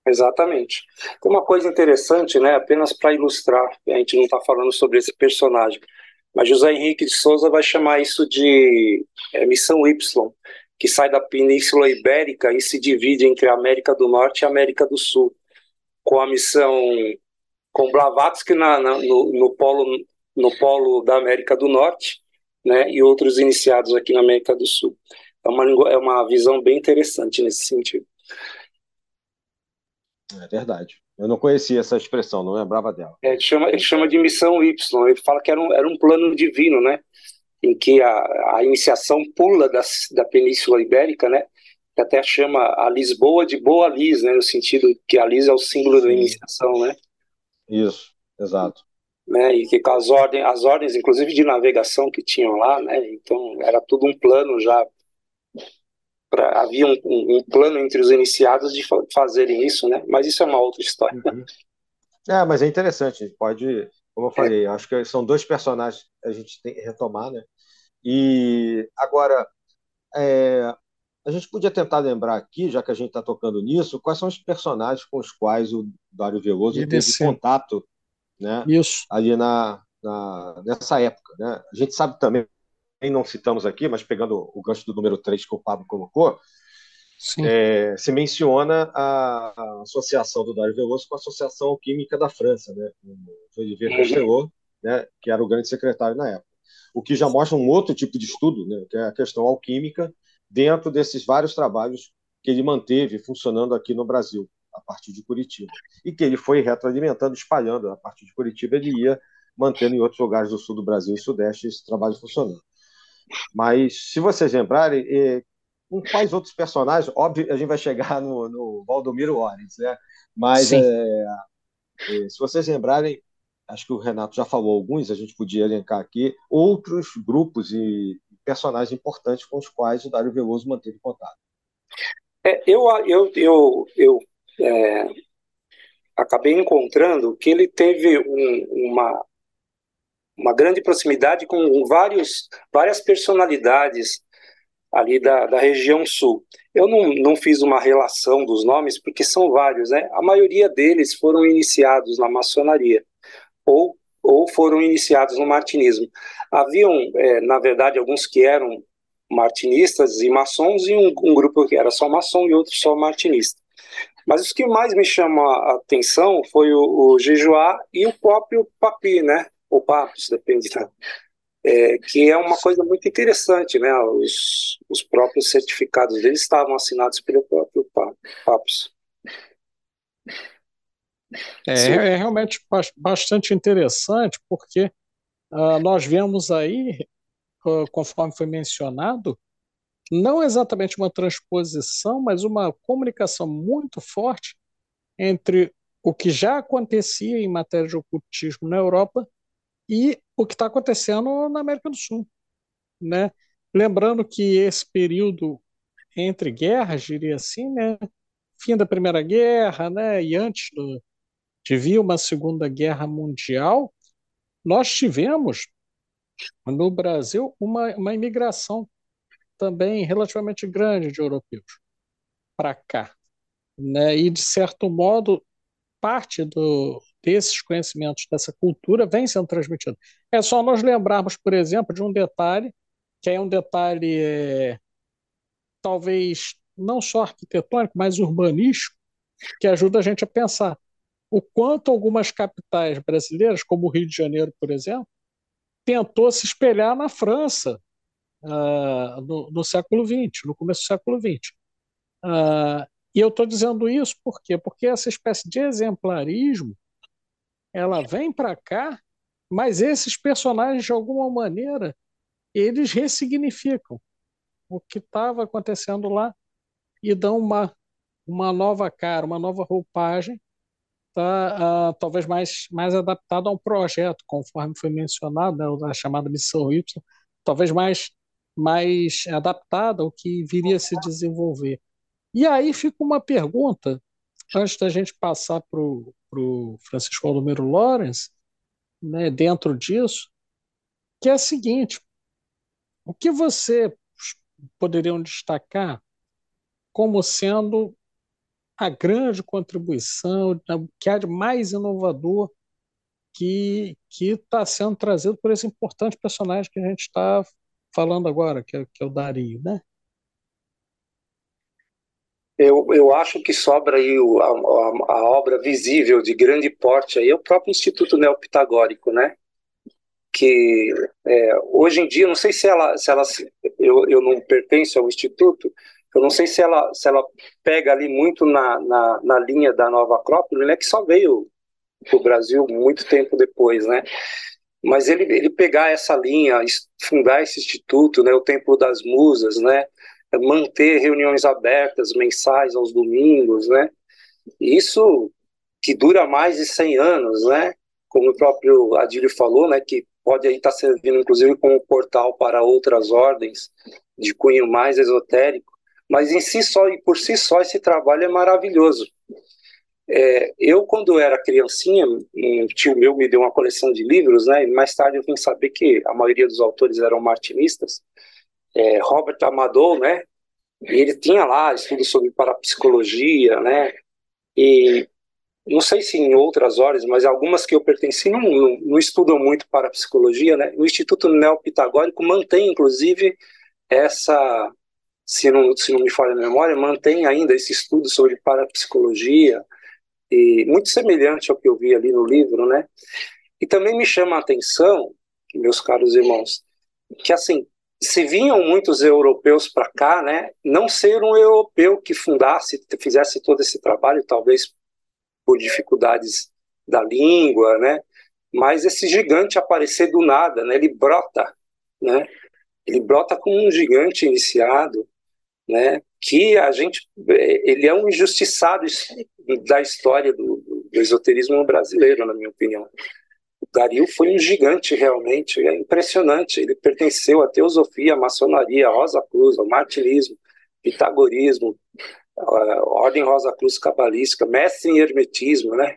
Exatamente. Tem uma coisa interessante, né? apenas para ilustrar, a gente não está falando sobre esse personagem, mas José Henrique de Souza vai chamar isso de é, Missão Y, que sai da Península Ibérica e se divide entre a América do Norte e a América do Sul, com a missão com Blavatsky na, na, no, no, polo, no polo da América do Norte né, e outros iniciados aqui na América do Sul. É uma, é uma visão bem interessante nesse sentido. É verdade. Eu não conhecia essa expressão, não lembrava dela. É, ele, chama, ele chama de missão Y. Ele fala que era um, era um plano divino, né? Em que a, a iniciação pula da, da Península Ibérica, né? Que até chama a Lisboa de Boa Lis, né? No sentido que a Lis é o símbolo Sim. da iniciação, né? Isso, exato. Né, e que com as ordens, as ordens, inclusive de navegação que tinham lá, né, então era tudo um plano já pra, havia um, um, um, plano entre os iniciados de fa fazerem isso, né? Mas isso é uma outra história. Uhum. É, mas é interessante. Pode, como eu falei, é. acho que são dois personagens que a gente tem que retomar, né? E agora, é, a gente podia tentar lembrar aqui, já que a gente está tocando nisso, quais são os personagens com os quais o Dário Veloso teve contato, né? Isso. Ali na, na, nessa época, né? A gente sabe também não citamos aqui, mas pegando o gancho do número 3 que o Pablo colocou, é, se menciona a, associação do Dário Veloso com a Associação Química da França, né, o Olivier uhum. Castelot, né, que era o grande secretário na época. O que já mostra um outro tipo de estudo, né, que é a questão alquímica, dentro desses vários trabalhos que ele manteve funcionando aqui no Brasil, a partir de Curitiba. E que ele foi retroalimentando, espalhando a partir de Curitiba, ele ia mantendo em outros lugares do sul do Brasil e sudeste esse trabalho funcionando. Mas, se vocês lembrarem, com quais outros personagens? Óbvio, a gente vai chegar no, no Valdomiro Orens, né? Mas, é, é, se vocês lembrarem, acho que o Renato já falou alguns, a gente podia elencar aqui, outros grupos e personagens importantes com os quais o Dário Veloso manteve contato. É, eu eu, eu, eu é, acabei encontrando que ele teve um, uma, uma grande proximidade com vários, várias personalidades ali da, da região sul. Eu não, não fiz uma relação dos nomes, porque são vários, né? A maioria deles foram iniciados na maçonaria, ou, ou foram iniciados no martinismo. Haviam, é, na verdade, alguns que eram martinistas e maçons, e um, um grupo que era só maçom e outro só martinista. Mas o que mais me chama a atenção foi o, o Jejuá e o próprio Papi, né? ou papos, depende, tá? É, que é uma coisa muito interessante, né? Os, os próprios certificados deles estavam assinados pelo próprio Papos. É, é, realmente bastante interessante, porque uh, nós vemos aí, uh, conforme foi mencionado, não exatamente uma transposição, mas uma comunicação muito forte entre o que já acontecia em matéria de ocultismo na Europa e o que está acontecendo na América do Sul. Né? Lembrando que esse período entre guerras, diria assim, né? fim da Primeira Guerra né? e antes do, de vir uma Segunda Guerra Mundial, nós tivemos no Brasil uma, uma imigração também relativamente grande de europeus para cá. Né? E, de certo modo, parte do, desses conhecimentos, dessa cultura, vem sendo transmitido. É só nós lembrarmos, por exemplo, de um detalhe, que é um detalhe é, talvez não só arquitetônico, mas urbanístico, que ajuda a gente a pensar o quanto algumas capitais brasileiras, como o Rio de Janeiro, por exemplo, tentou se espelhar na França uh, no, no, século XX, no começo do século XX. Uh, e eu estou dizendo isso por quê? Porque essa espécie de exemplarismo ela vem para cá, mas esses personagens, de alguma maneira, eles ressignificam o que estava acontecendo lá e dão uma, uma nova cara, uma nova roupagem, tá, uh, talvez mais, mais adaptada ao projeto, conforme foi mencionado, né, a chamada Missão Y, talvez mais, mais adaptada ao que viria a se desenvolver. E aí fica uma pergunta, antes da gente passar para o Francisco Aldomiro Lawrence, né, dentro disso, que é a seguinte: o que você poderiam destacar como sendo a grande contribuição, que há de mais inovador que está sendo trazido por esse importante personagem que a gente está falando agora, que é, que é o Dario, né? Eu, eu acho que sobra aí o, a, a, obra visível de grande porte aí é o próprio Instituto Neopitagórico, né? Que é, hoje em dia, não sei se ela, se ela eu, eu não pertenço ao Instituto, eu não sei se ela, se ela pega ali muito na, na, na linha da Nova Acrópole, né? Que só veio para o Brasil muito tempo depois, né? Mas ele, ele pegar essa linha, fundar esse instituto, né? O Templo das Musas, né? manter reuniões abertas mensais aos domingos, né? Isso que dura mais de 100 anos, né? Como o próprio Adílio falou, né? Que pode aí estar tá servindo, inclusive, como portal para outras ordens de cunho mais esotérico. Mas em si só e por si só esse trabalho é maravilhoso. É, eu, quando era criancinha, um tio meu me deu uma coleção de livros, né? E mais tarde eu vim saber que a maioria dos autores eram martinistas é, Robert Amador, né? E ele tinha lá estudos sobre parapsicologia, né? E não sei se em outras horas, mas algumas que eu pertenci não, não, não estudam muito parapsicologia, né? O Instituto Neopitagórico mantém, inclusive, essa, se não, se não me falha a memória, mantém ainda esse estudo sobre parapsicologia, e muito semelhante ao que eu vi ali no livro, né? E também me chama a atenção, meus caros irmãos, que assim, se vinham muitos europeus para cá, né, não ser um europeu que fundasse, fizesse todo esse trabalho, talvez por dificuldades da língua, né, mas esse gigante aparecer do nada, né, ele brota, né, ele brota como um gigante iniciado, né, que a gente, ele é um injustiçado da história do, do esoterismo brasileiro, na minha opinião. Dario foi um gigante realmente, é impressionante. Ele pertenceu à teosofia, à maçonaria, à Rosa Cruz, ao martirismo, pitagorismo, Ordem Rosa Cruz cabalística, mestre em hermetismo, né?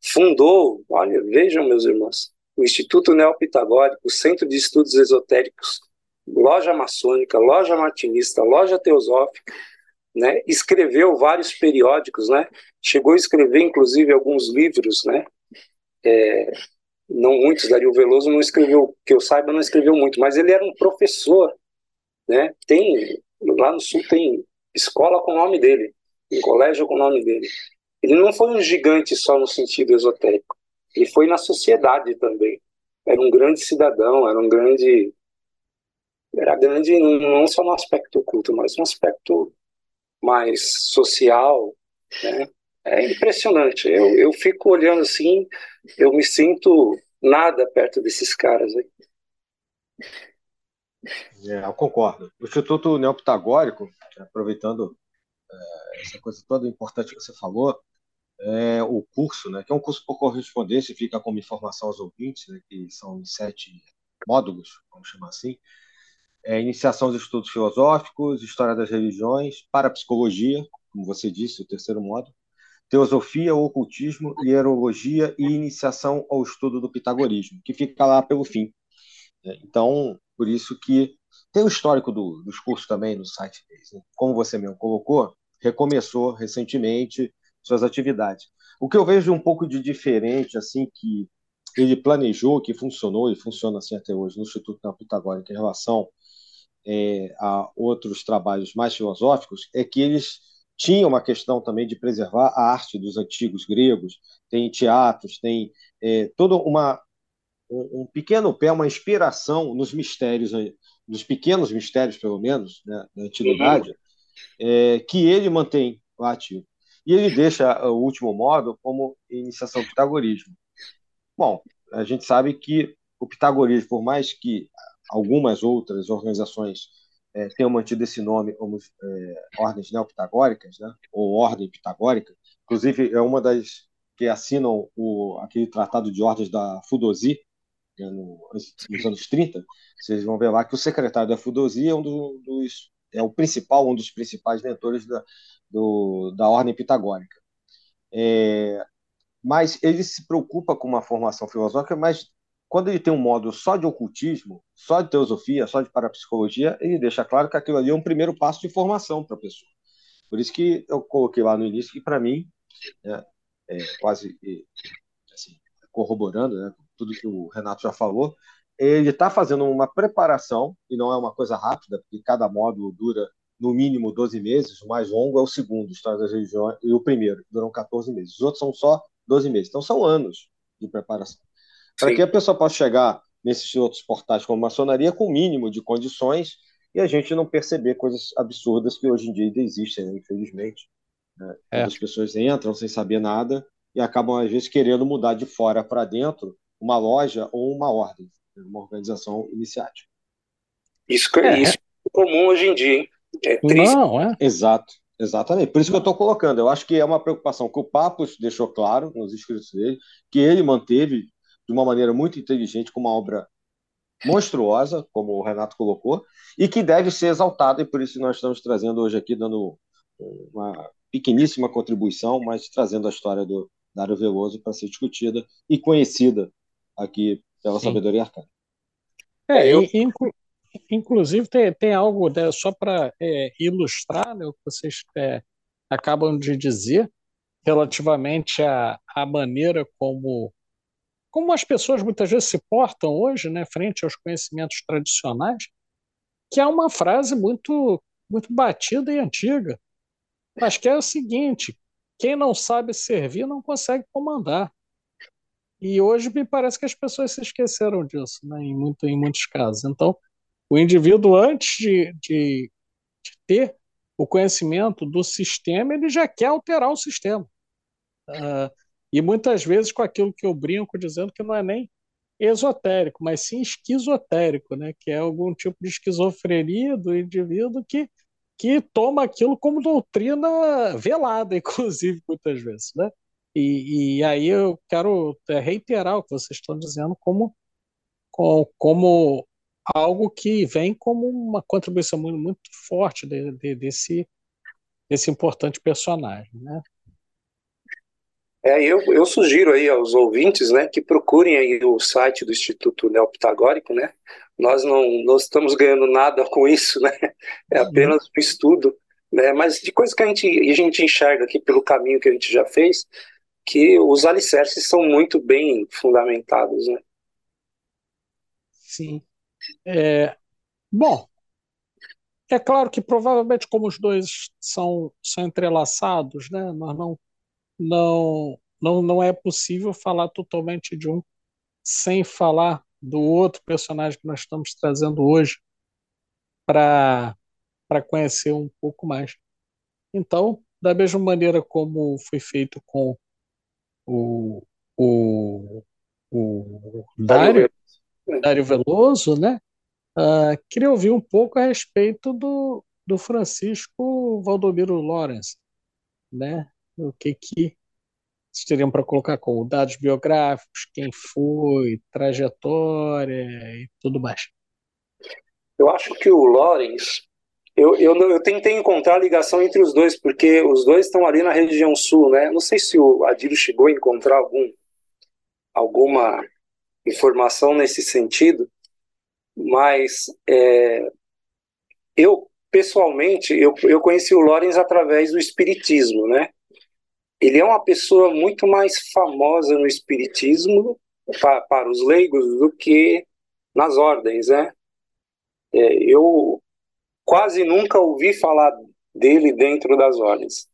Fundou, olha, vejam meus irmãos, o Instituto Neopitagórico, o Centro de Estudos Esotéricos, loja maçônica, loja martinista, loja teosófica, né? Escreveu vários periódicos, né? Chegou a escrever inclusive alguns livros, né? É, não muitos, Dario Veloso não escreveu, que eu saiba, não escreveu muito, mas ele era um professor, né? Tem, lá no Sul tem escola com o nome dele, um colégio com o nome dele. Ele não foi um gigante só no sentido esotérico, ele foi na sociedade também. Era um grande cidadão, era um grande. Era grande não só no aspecto oculto, mas no aspecto mais social, né? é impressionante. Eu, eu fico olhando assim, eu me sinto nada perto desses caras aí. É, eu concordo. O Instituto Neopitagórico, aproveitando é, essa coisa toda importante que você falou, é o curso, né, que é um curso por correspondência, fica como informação aos ouvintes, né, que são sete módulos, vamos chamar assim, é, iniciação dos estudos filosóficos, história das religiões, parapsicologia, como você disse, o terceiro módulo, Teosofia, Ocultismo, Hierologia e Iniciação ao Estudo do Pitagorismo, que fica lá pelo fim. É, então, por isso que tem o histórico do, dos cursos também no site deles. Né? Como você mesmo colocou, recomeçou recentemente suas atividades. O que eu vejo um pouco de diferente, assim, que ele planejou, que funcionou e funciona assim até hoje no Instituto Pitagórico em relação é, a outros trabalhos mais filosóficos, é que eles tinha uma questão também de preservar a arte dos antigos gregos, tem teatros, tem é, uma um, pequeno pé, uma inspiração nos mistérios, nos pequenos mistérios, pelo menos, né, da antiguidade, é, que ele mantém ativo. E ele deixa o último modo como iniciação do pitagorismo. Bom, a gente sabe que o pitagorismo, por mais que algumas outras organizações é, tenham mantido esse nome como é, ordens neopitagóricas, né, ou ordem pitagórica, inclusive é uma das que assinam o, aquele tratado de ordens da Fudosi, né, no, nos anos 30, vocês vão ver lá que o secretário da Fudosi é um do, dos é o principal, um dos principais mentores da, do, da ordem pitagórica. É, mas ele se preocupa com uma formação filosófica, mas quando ele tem um módulo só de ocultismo, só de teosofia, só de parapsicologia, ele deixa claro que aquilo ali é um primeiro passo de formação para a pessoa. Por isso que eu coloquei lá no início que, para mim, né, é, quase assim, corroborando né, tudo que o Renato já falou, ele está fazendo uma preparação, e não é uma coisa rápida, porque cada módulo dura no mínimo 12 meses, o mais longo é o segundo, História das Religiões, e o primeiro, duram 14 meses. Os outros são só 12 meses. Então são anos de preparação para que a pessoa possa chegar nesses outros portais como maçonaria com o mínimo de condições e a gente não perceber coisas absurdas que hoje em dia ainda existem, né, infelizmente. Né? É. As pessoas entram sem saber nada e acabam, às vezes, querendo mudar de fora para dentro uma loja ou uma ordem, né, uma organização iniciática. Isso, é, isso é comum hoje em dia, hein? É triste. Não, é? Exato. Exatamente. Por isso que eu estou colocando. Eu acho que é uma preocupação que o Papos deixou claro nos escritos dele, que ele manteve de uma maneira muito inteligente, com uma obra monstruosa, como o Renato colocou, e que deve ser exaltada, e por isso nós estamos trazendo hoje aqui, dando uma pequeníssima contribuição, mas trazendo a história do Dário Veloso para ser discutida e conhecida aqui pela Sim. sabedoria arcana. É, eu... inclu inclusive tem, tem algo né, só para é, ilustrar né, o que vocês é, acabam de dizer relativamente à, à maneira como como as pessoas muitas vezes se portam hoje, né, frente aos conhecimentos tradicionais, que é uma frase muito muito batida e antiga, mas que é o seguinte: quem não sabe servir não consegue comandar. E hoje me parece que as pessoas se esqueceram disso, né, em, muito, em muitos casos. Então, o indivíduo, antes de, de, de ter o conhecimento do sistema, ele já quer alterar o sistema. Uh, e muitas vezes com aquilo que eu brinco dizendo que não é nem esotérico, mas sim esquizotérico, né? que é algum tipo de esquizofrenia do indivíduo que, que toma aquilo como doutrina velada, inclusive, muitas vezes. Né? E, e aí eu quero reiterar o que vocês estão dizendo como, como, como algo que vem como uma contribuição muito, muito forte de, de, desse, desse importante personagem. Né? É, eu, eu sugiro aí aos ouvintes, né, que procurem aí o site do Instituto Neopitagórico, né? Nós não, não estamos ganhando nada com isso, né? É uhum. apenas um estudo, né? Mas de coisa que a gente, a gente enxerga aqui pelo caminho que a gente já fez, que os alicerces são muito bem fundamentados, né? Sim. É, bom, é claro que provavelmente como os dois são, são entrelaçados, né? Nós não não, não, não é possível falar totalmente de um sem falar do outro personagem que nós estamos trazendo hoje para conhecer um pouco mais. Então, da mesma maneira como foi feito com o, o, o Dário, Dário Veloso, né? Uh, queria ouvir um pouco a respeito do, do Francisco Valdomiro Lawrence, né? O que que vocês teriam para colocar como dados biográficos, quem foi, trajetória e tudo mais? Eu acho que o Lorenz, eu, eu, eu tentei encontrar a ligação entre os dois, porque os dois estão ali na região sul, né? Não sei se o Adílio chegou a encontrar algum, alguma informação nesse sentido, mas é, eu, pessoalmente, eu, eu conheci o Lorenz através do espiritismo, né? Ele é uma pessoa muito mais famosa no espiritismo para, para os leigos do que nas ordens, né? É, eu quase nunca ouvi falar dele dentro das ordens.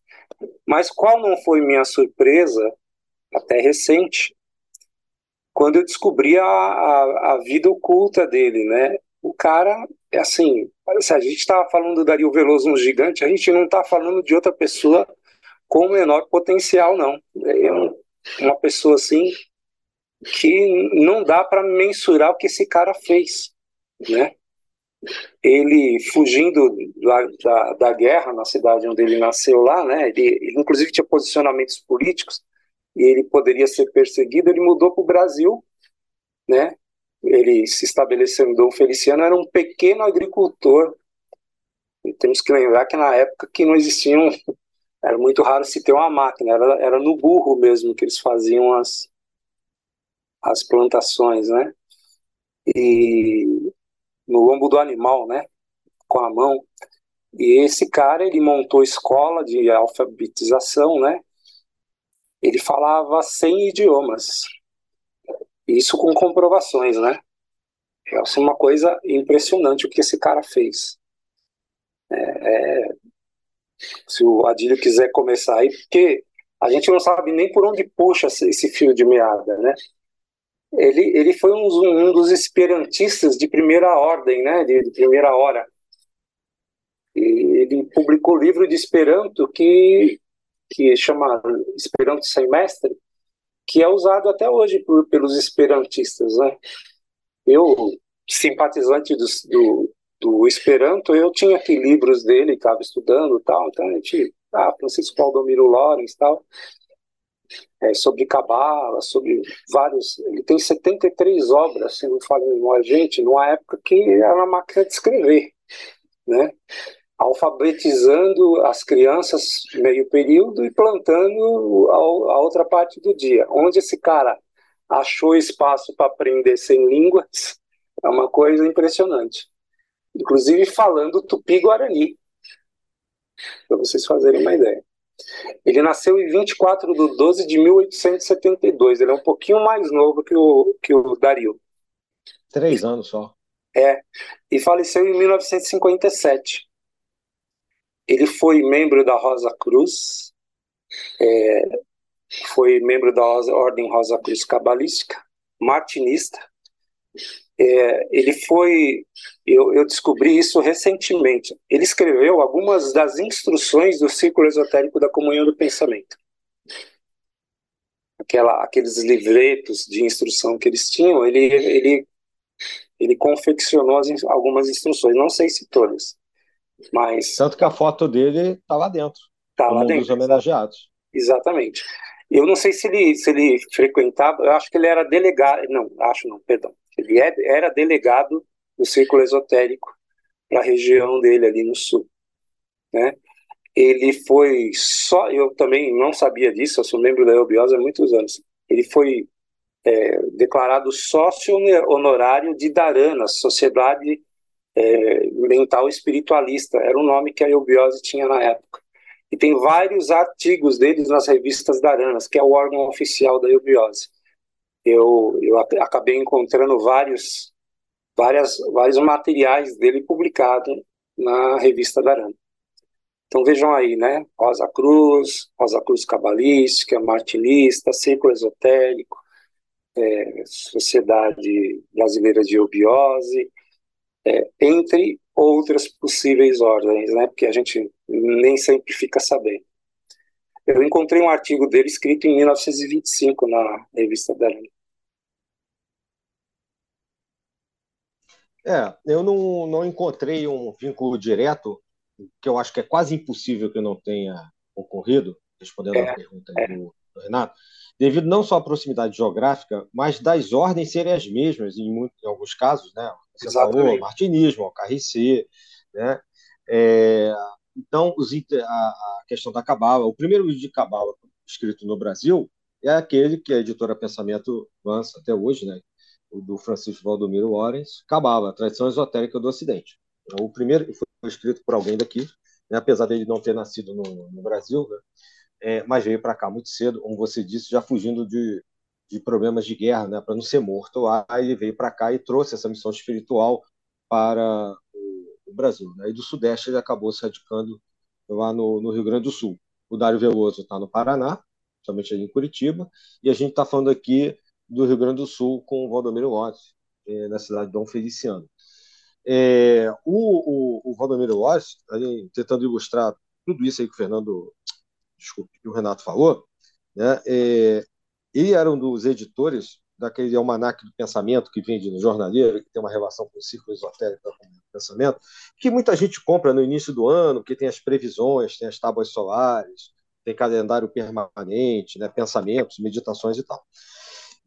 Mas qual não foi minha surpresa, até recente, quando eu descobri a, a, a vida oculta dele, né? O cara, é assim, se a gente estava falando do Dario Veloso, um gigante, a gente não está falando de outra pessoa com menor potencial, não. É uma pessoa assim que não dá para mensurar o que esse cara fez, né? Ele fugindo da, da, da, guerra na cidade onde ele nasceu lá, né? Ele, ele inclusive tinha posicionamentos políticos e ele poderia ser perseguido. Ele mudou para o Brasil, né? Ele se estabeleceu em Dom Feliciano, era um pequeno agricultor. E temos que lembrar que na época que não existiam, era muito raro se ter uma máquina, era, era no burro mesmo que eles faziam as, as plantações, né? E no lombo do animal, né? Com a mão. E esse cara, ele montou escola de alfabetização, né? Ele falava 100 idiomas. Isso com comprovações, né? É assim, uma coisa impressionante o que esse cara fez. É, é, se o Adílio quiser começar aí, porque a gente não sabe nem por onde puxa esse fio de meada, né? ele, ele foi um, um, dos esperantistas de primeira ordem, né, de, de primeira hora. E ele publicou livro de Esperanto que, que chama Esperanto Sem Mestre, que é usado até hoje por, pelos esperantistas. Né? Eu, simpatizante do, do, do Esperanto, eu tinha aqui livros dele, estava estudando tal, então a gente, ah, Francisco Valdomiro Lorenz tal, é, sobre cabala, sobre vários. Ele tem 73 obras, se não falo memória, gente, numa época que era uma máquina de escrever, né? Alfabetizando as crianças meio período e plantando a outra parte do dia. Onde esse cara achou espaço para aprender sem línguas é uma coisa impressionante. Inclusive falando tupi-guarani, para vocês fazerem uma ideia. Ele nasceu em 24 de 12 de 1872. Ele é um pouquinho mais novo que o, que o Dario. Três anos só. É. E faleceu em 1957. Ele foi membro da Rosa Cruz, é, foi membro da Ordem Rosa Cruz Cabalística, martinista, é, ele foi, eu, eu, descobri isso recentemente. Ele escreveu algumas das instruções do Círculo Esotérico da Comunhão do Pensamento. Aquela, aqueles livretos de instrução que eles tinham, ele, ele, ele confeccionou as, algumas instruções, não sei se todas, mas... Tanto que a foto dele está lá dentro, tá lá dentro, dos homenageados. Exatamente. Eu não sei se ele, se ele frequentava, eu acho que ele era delegado, não, acho não, perdão. Ele é, era delegado do círculo esotérico para a região dele ali no sul, né? Ele foi só, eu também não sabia disso, eu sou membro da Eubiose há muitos anos. Ele foi é, declarado sócio honorário de Dharana, Sociedade é, Mental Espiritualista, era o nome que a Eubiose tinha na época. E tem vários artigos deles nas revistas Dharanas, que é o órgão oficial da Eubiose eu, eu acabei encontrando vários, várias, vários materiais dele publicados na revista Darana. Então vejam aí, né? Rosa Cruz, Rosa Cruz Cabalística, Martinista, Círculo Esotérico, é, Sociedade Brasileira de Eubiose, é, entre outras possíveis ordens, né? Porque a gente nem sempre fica sabendo. Eu encontrei um artigo dele escrito em 1925 na revista Darana. É, eu não, não encontrei um vínculo direto, que eu acho que é quase impossível que não tenha ocorrido, respondendo é, a pergunta é. do, do, Renato, devido não só à proximidade geográfica, mas das ordens serem as mesmas, em, muito, em alguns casos, né? Você Exatamente. falou martinismo, KRC, né? É, então, os, a, a, questão da Cabala, o primeiro livro de Cabala escrito no Brasil é aquele que a editora Pensamento lança até hoje, né? Do Francisco Valdomiro Lorenz, Cabala, Tradição Esotérica do Ocidente. O primeiro foi escrito por alguém daqui, né, apesar dele não ter nascido no, no Brasil, né, é, mas veio para cá muito cedo, como você disse, já fugindo de, de problemas de guerra, né, para não ser morto lá, ele veio para cá e trouxe essa missão espiritual para o, o Brasil. Né, e do Sudeste ele acabou se radicando lá no, no Rio Grande do Sul. O Dário Veloso está no Paraná, somente ali em Curitiba, e a gente está falando aqui do Rio Grande do Sul com o Valdomiro Lopes, é, na cidade de Dom Feliciano. É, o, o, o Valdomiro Lopes, tentando ilustrar tudo isso aí que o Fernando, desculpe, que o Renato falou, né, é, ele era um dos editores daquele almanaque do pensamento que vende no jornaleiro, que tem uma relação com o círculo esotérico do pensamento, que muita gente compra no início do ano, que tem as previsões, tem as tábuas solares, tem calendário permanente, né, pensamentos, meditações e tal.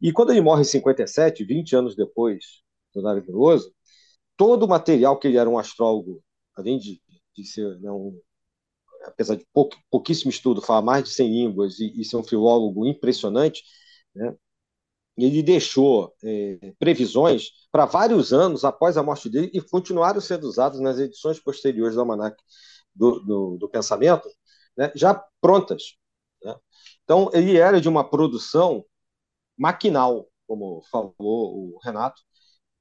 E quando ele morre em 57, 20 anos depois do Veloso, todo o material que ele era um astrólogo, além de, de ser né, um, apesar de pouco, pouquíssimo estudo, falar mais de 100 línguas e, e ser um filólogo impressionante, né, ele deixou é, previsões para vários anos após a morte dele e continuaram sendo usadas nas edições posteriores do Almanac do, do, do Pensamento, né, já prontas. Né? Então, ele era de uma produção maquinal, como falou o Renato,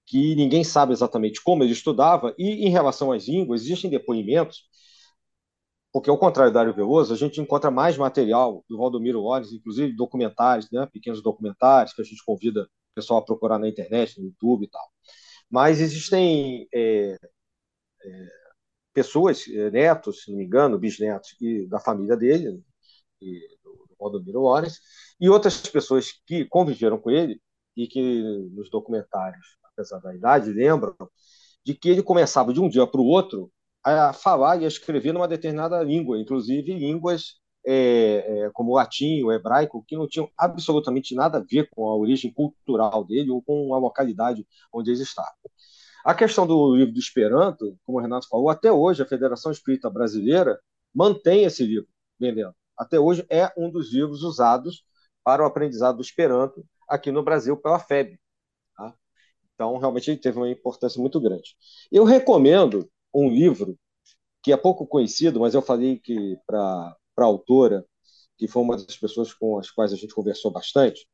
que ninguém sabe exatamente como ele estudava, e em relação às línguas, existem depoimentos, porque ao contrário do Dário Veloso, a gente encontra mais material do Valdomiro Lores, inclusive documentários, né, pequenos documentários, que a gente convida o pessoal a procurar na internet, no YouTube e tal. Mas existem é, é, pessoas, é, netos, se não me engano, bisnetos e da família dele, e do Valdomiro Lores, e outras pessoas que conviveram com ele e que nos documentários, apesar da idade, lembram de que ele começava de um dia para o outro a falar e a escrever numa determinada língua, inclusive línguas é, é, como o latim, o hebraico, que não tinham absolutamente nada a ver com a origem cultural dele ou com a localidade onde ele estava. A questão do livro do Esperanto, como o Renato falou, até hoje a Federação Espírita Brasileira mantém esse livro vendendo. Até hoje é um dos livros usados para o aprendizado do Esperanto aqui no Brasil pela FEB. Tá? Então, realmente, ele teve uma importância muito grande. Eu recomendo um livro que é pouco conhecido, mas eu falei que para a autora, que foi uma das pessoas com as quais a gente conversou bastante,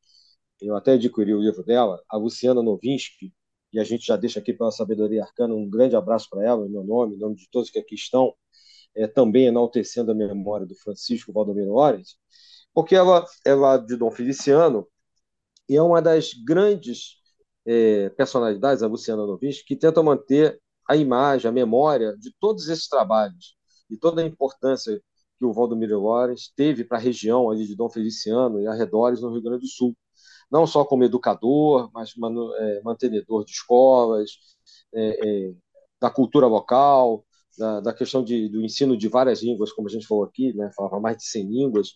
eu até adquiri o livro dela, a Luciana Novinsky, e a gente já deixa aqui pela Sabedoria Arcana um grande abraço para ela, em meu nome, em nome de todos que aqui estão, é, também enaltecendo a memória do Francisco Valdomiro Ores, porque ela é lá de Dom Feliciano e é uma das grandes é, personalidades, a Luciana Novinsky, que tenta manter a imagem, a memória de todos esses trabalhos e toda a importância que o Valdomiro Lores teve para a região ali de Dom Feliciano e arredores no Rio Grande do Sul. Não só como educador, mas é, mantenedor de escolas, é, é, da cultura local, da, da questão de, do ensino de várias línguas, como a gente falou aqui, né, falava mais de 100 línguas,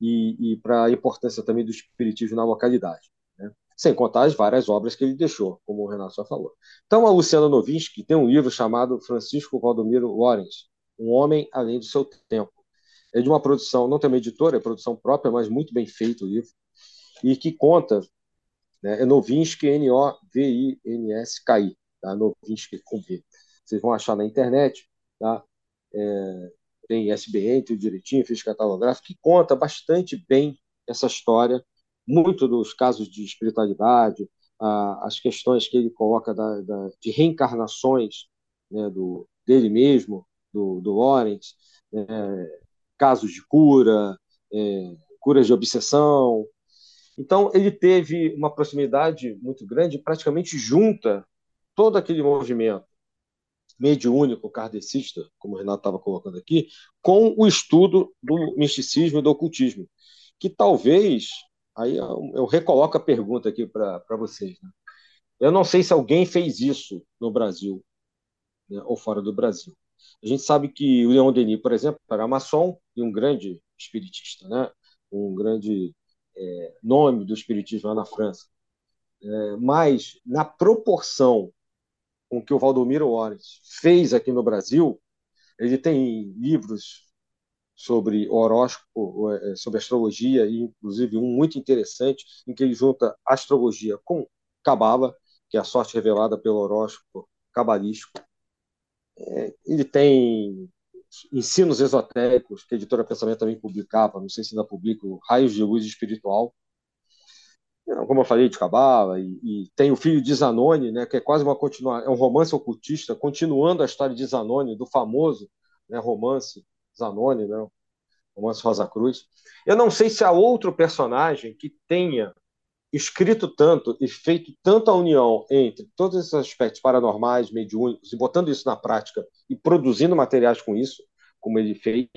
e, e para a importância também do espiritismo na localidade. Né? Sem contar as várias obras que ele deixou, como o Renato já falou. Então, a Luciana Novinsky tem um livro chamado Francisco Valdomiro Lawrence, Um Homem Além do Seu Tempo. É de uma produção, não tem uma editora, é produção própria, mas muito bem feito o livro, e que conta, né, é Novinsky, N-O-V-I-N-S-K-I, tá? Novinsky com V. Vocês vão achar na internet, tá? É, tem ISBN, tudo direitinho, fiz catalográfico, que conta bastante bem essa história, muito dos casos de espiritualidade, a, as questões que ele coloca da, da, de reencarnações né, do, dele mesmo, do, do Lawrence, é, casos de cura, é, curas de obsessão. Então, ele teve uma proximidade muito grande, praticamente junta todo aquele movimento mediúnico kardecista, como o Renato estava colocando aqui, com o estudo do misticismo e do ocultismo, que talvez, aí eu, eu recoloco a pergunta aqui para vocês, né? eu não sei se alguém fez isso no Brasil né, ou fora do Brasil. A gente sabe que o Leon Denis, por exemplo, era maçom e um grande espiritista, né? um grande é, nome do espiritismo lá na França. É, mas, na proporção com que o Valdomiro Ores fez aqui no Brasil, ele tem livros sobre horóscopo, é, sobre astrologia, e inclusive um muito interessante, em que ele junta astrologia com cabala, que é a sorte revelada pelo horóscopo cabalístico. É, ele tem ensinos esotéricos, que a editora Pensamento também publicava, não sei se ainda publica, Raios de Luz Espiritual, como eu falei, de Cabala, e, e, tem o filho de Zanoni, né, que é quase uma continuação, é um romance ocultista, continuando a história de Zanoni, do famoso né, romance Zanoni, né, romance Rosa Cruz. Eu não sei se há outro personagem que tenha escrito tanto e feito tanta união entre todos esses aspectos paranormais, mediúnicos, e botando isso na prática e produzindo materiais com isso, como ele fez,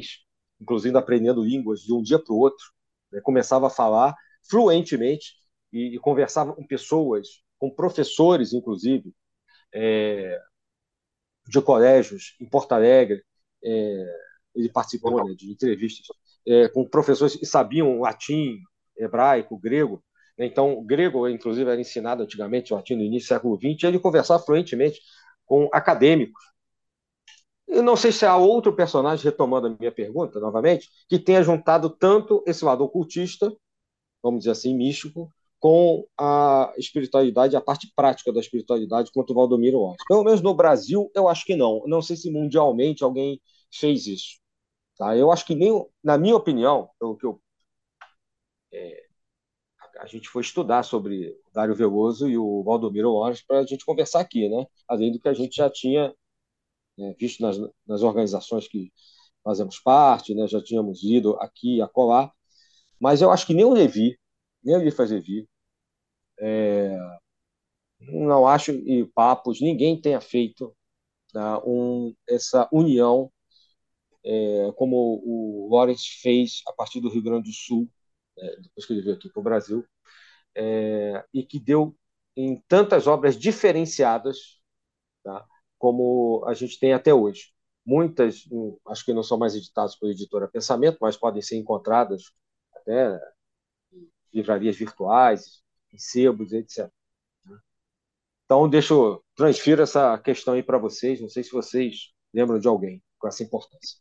inclusive aprendendo línguas de um dia para o outro, né, começava a falar fluentemente e, e conversava com pessoas, com professores, inclusive, é, de colégios em Porto Alegre. É, ele participou né, de entrevistas é, com professores que sabiam latim, hebraico, grego. Então, o grego, inclusive, era ensinado antigamente, latim no início do século XX, e ele conversava fluentemente com acadêmicos. Eu não sei se há outro personagem, retomando a minha pergunta novamente, que tenha juntado tanto esse lado ocultista, vamos dizer assim, místico, com a espiritualidade, a parte prática da espiritualidade, quanto o Valdomiro Ortiz. Pelo menos no Brasil, eu acho que não. Não sei se mundialmente alguém fez isso. Tá? Eu acho que nem, na minha opinião, pelo que eu, é, a gente foi estudar sobre o Dário Veloso e o Valdomiro Ortiz para a gente conversar aqui, né? além do que a gente já tinha né, visto nas, nas organizações que fazemos parte, né? já tínhamos lido aqui e acolá, mas eu acho que nem o Levi, nem ele fazer. É, não acho, e papos, ninguém tenha feito tá, um, essa união é, como o Lawrence fez a partir do Rio Grande do Sul, é, depois que ele veio aqui para o Brasil, é, e que deu em tantas obras diferenciadas, tá, como a gente tem até hoje. Muitas, hum, acho que não são mais editadas pela editora Pensamento, mas podem ser encontradas até livrarias virtuais, em sebos, etc. Então, deixa eu transfiro essa questão aí para vocês. Não sei se vocês lembram de alguém com essa importância.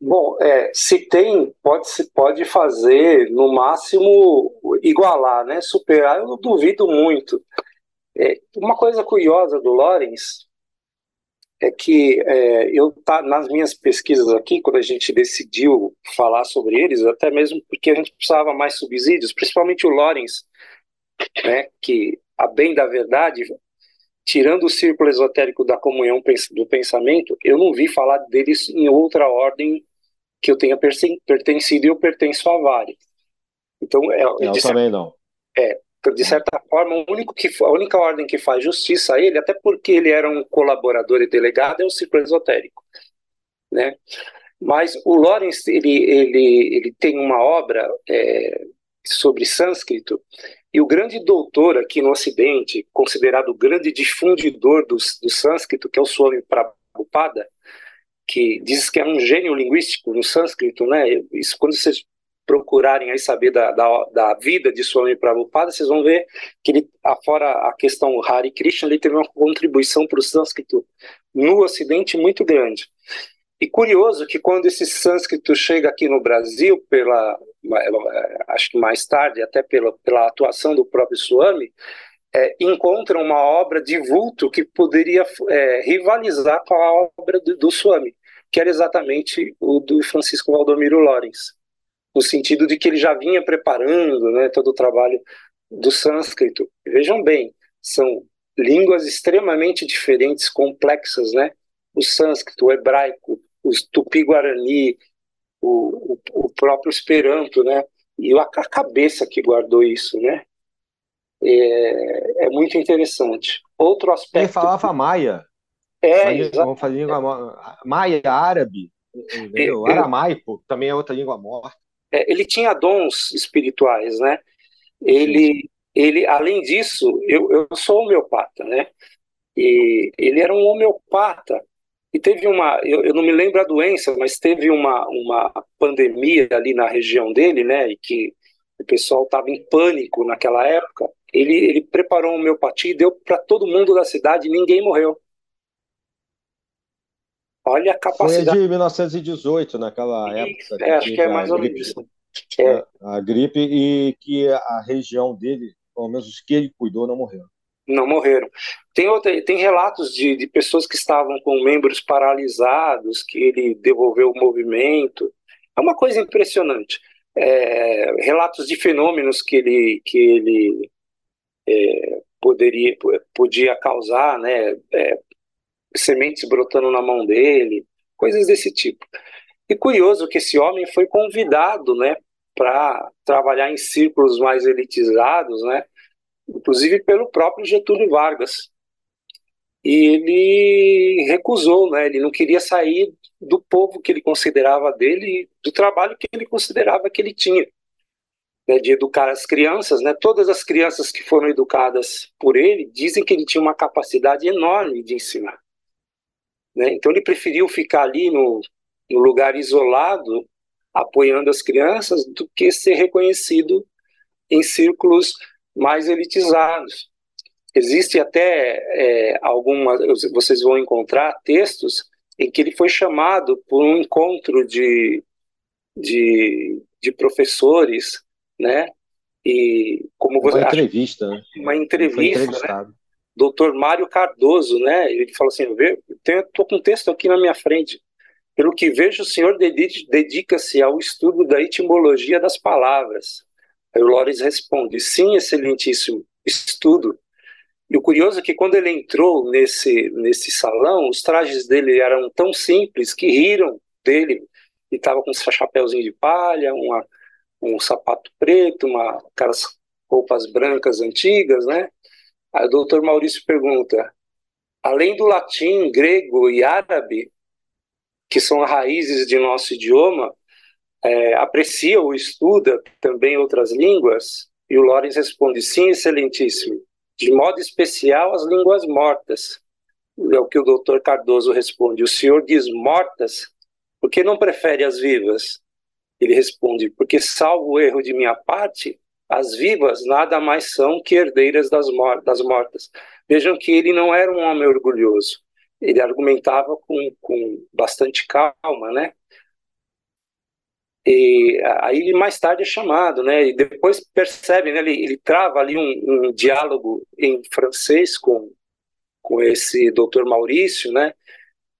Bom, é, se tem, pode, pode fazer, no máximo, igualar, né? Superar, eu duvido muito. É, uma coisa curiosa do Lorenz é que é, eu tá nas minhas pesquisas aqui, quando a gente decidiu falar sobre eles, até mesmo porque a gente precisava mais subsídios, principalmente o Lorenz, né, que a bem da verdade, tirando o círculo esotérico da comunhão do pensamento, eu não vi falar deles em outra ordem que eu tenha pertencido e eu pertenço a várias. Então, é, eu também não. É, de certa forma, o único que, a única ordem que faz justiça a ele, até porque ele era um colaborador e delegado, é o círculo esotérico. Né? Mas o Lawrence ele, ele, ele tem uma obra é, sobre sânscrito, e o grande doutor aqui no Ocidente, considerado o grande difundidor do, do sânscrito, que é o Swami Prabhupada, que diz que é um gênio linguístico no sânscrito, né? Isso quando vocês procurarem aí saber da, da, da vida de Swami Prabhupada, vocês vão ver que ele, afora a questão Hari Krishna, ele teve uma contribuição para o sânscrito no Ocidente muito grande. E curioso que quando esse sânscrito chega aqui no Brasil, pela, acho que mais tarde, até pela, pela atuação do próprio Swami, é, encontra uma obra de vulto que poderia é, rivalizar com a obra do, do Swami, que era exatamente o do Francisco Valdomiro Lorenz no sentido de que ele já vinha preparando né, todo o trabalho do sânscrito. Vejam bem, são línguas extremamente diferentes, complexas, né? O sânscrito, o hebraico, o tupi-guarani, o, o, o, próprio esperanto, né? E a, a cabeça que guardou isso, né? É, é muito interessante. Outro aspecto. Ele falava maia. É, Vamos fazer língua maia, árabe, entendeu? aramaico também é outra língua morta é, ele tinha dons espirituais, né? Ele, ele além disso, eu, eu sou homeopata, né? E ele era um homeopata e teve uma, eu, eu, não me lembro a doença, mas teve uma, uma pandemia ali na região dele, né? E que o pessoal estava em pânico naquela época. Ele, ele preparou homeopatia e deu para todo mundo da cidade e ninguém morreu. Olha a capacidade. Foi de 1918, naquela época. É, acho que é mais ou menos isso. É. A gripe e que a região dele, pelo menos os que ele cuidou, não morreram. Não morreram. Tem, outra, tem relatos de, de pessoas que estavam com membros paralisados, que ele devolveu o movimento. É uma coisa impressionante. É, relatos de fenômenos que ele, que ele é, poderia, podia causar, né? É, sementes brotando na mão dele, coisas desse tipo. E curioso que esse homem foi convidado, né, para trabalhar em círculos mais elitizados, né, inclusive pelo próprio Getúlio Vargas. E ele recusou, né, ele não queria sair do povo que ele considerava dele, do trabalho que ele considerava que ele tinha. né, de educar as crianças, né? Todas as crianças que foram educadas por ele dizem que ele tinha uma capacidade enorme de ensinar. Né? Então ele preferiu ficar ali no, no lugar isolado, apoiando as crianças, do que ser reconhecido em círculos mais elitizados. Existe até é, algumas, vocês vão encontrar textos em que ele foi chamado por um encontro de, de, de professores, né? E como uma você, entrevista, né? Uma entrevista, né? Doutor Mário Cardoso, né? Ele falou assim: estou com um texto aqui na minha frente. Pelo que vejo, o senhor dedica-se ao estudo da etimologia das palavras. Aí o Lores responde: sim, excelentíssimo estudo. E o curioso é que quando ele entrou nesse, nesse salão, os trajes dele eram tão simples que riram dele. Ele estava com um chapéuzinho de palha, uma, um sapato preto, uma, aquelas roupas brancas antigas, né? Aí o doutor Maurício pergunta: além do latim, grego e árabe, que são raízes de nosso idioma, é, aprecia ou estuda também outras línguas? E o Lorenz responde: sim, excelentíssimo. De modo especial, as línguas mortas. É o que o doutor Cardoso responde. O senhor diz mortas, por que não prefere as vivas? Ele responde: porque, salvo o erro de minha parte, as vivas nada mais são que herdeiras das, mor das mortas. Vejam que ele não era um homem orgulhoso. Ele argumentava com, com bastante calma, né? E aí ele mais tarde é chamado, né? E depois percebe, né? Ele, ele trava ali um, um diálogo em francês com, com esse doutor Maurício, né?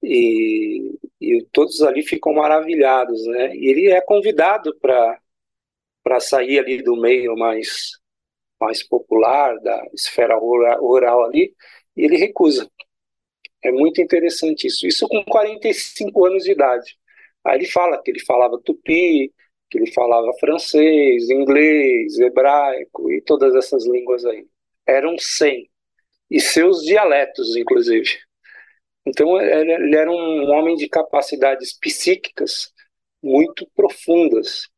E, e todos ali ficam maravilhados, né? E ele é convidado para para sair ali do meio mais mais popular da esfera rural ali, e ele recusa. É muito interessante isso. Isso com 45 anos de idade. Aí ele fala que ele falava tupi, que ele falava francês, inglês, hebraico e todas essas línguas aí. Eram 100. E seus dialetos, inclusive. Então, ele era um homem de capacidades psíquicas muito profundas.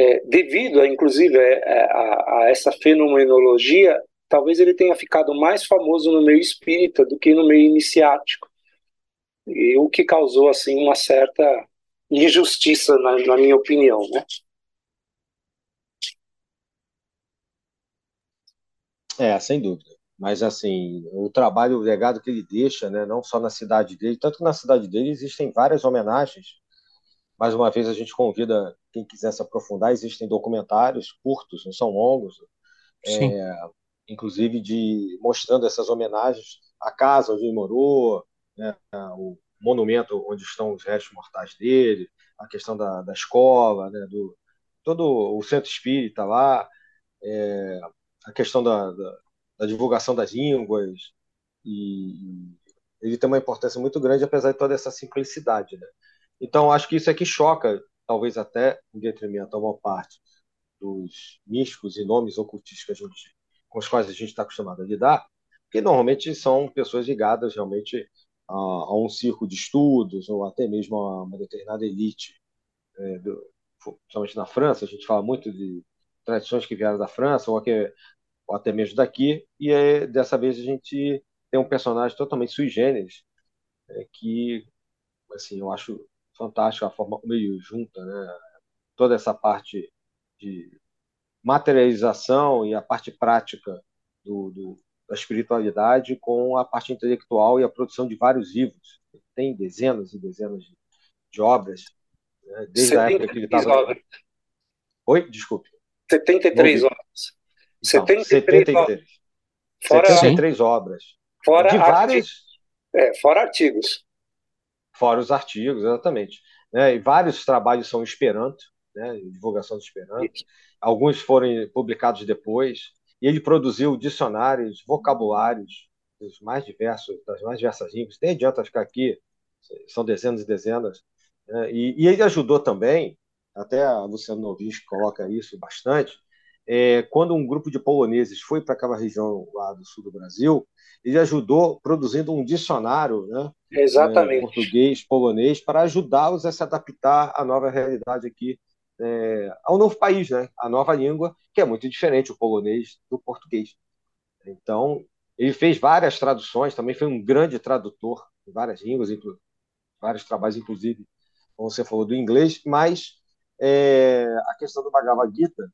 É, devido, a, inclusive, a, a, a, essa fenomenologia, talvez ele tenha ficado mais famoso no meio espírita do que no meio iniciático. E o que causou, assim, uma certa injustiça, na, na minha opinião, né? É, sem dúvida. Mas, assim, o trabalho, o legado que ele deixa, né, não só na cidade dele, tanto que na cidade dele existem várias homenagens. Mais uma vez, a gente convida quem quiser se aprofundar. Existem documentários curtos, não são longos, é, inclusive de mostrando essas homenagens à casa onde ele morou, né, o monumento onde estão os restos mortais dele, a questão da, da escola, né, do, todo o centro espírita lá, é, a questão da, da, da, divulgação das línguas, e ele tem uma importância muito grande, apesar de toda essa simplicidade. Né? Então, acho que isso aqui choca, talvez até em detrimento a uma parte dos místicos e nomes ocultistas gente, com os quais a gente está acostumado a lidar, que normalmente são pessoas ligadas realmente a, a um círculo de estudos ou até mesmo a uma determinada elite, é, do, principalmente na França, a gente fala muito de tradições que vieram da França ou, que, ou até mesmo daqui, e é, dessa vez a gente tem um personagem totalmente sui generis, é, que assim, eu acho fantástico a forma como ele junta né, toda essa parte de materialização e a parte prática do, do da espiritualidade com a parte intelectual e a produção de vários livros. Tem dezenas e dezenas de, de obras, né? desde a época que ele estava. Oi, desculpe. 73 obras. Então, 73, 73 obras. Fora, 73 obras. Fora de várias. É, fora artigos. Fora os artigos, exatamente. Né? E vários trabalhos são Esperanto, né? divulgação do Esperanto. Alguns foram publicados depois e ele produziu dicionários, vocabulários dos mais diversos, das mais diversas línguas. Nem adianta ficar aqui, são dezenas e dezenas. Né? E, e, ele ajudou também, até a Luciana Novinsky coloca isso bastante, é, quando um grupo de poloneses foi para aquela região lá do sul do Brasil, ele ajudou produzindo um dicionário né, Exatamente. É, português, polonês, para ajudá-los a se adaptar à nova realidade aqui é, ao novo país, né? a nova língua, que é muito diferente o polonês do português. Então, ele fez várias traduções, também foi um grande tradutor em várias línguas, vários trabalhos, inclusive, como você falou, do inglês, mas é, a questão do Bhagavad Gita,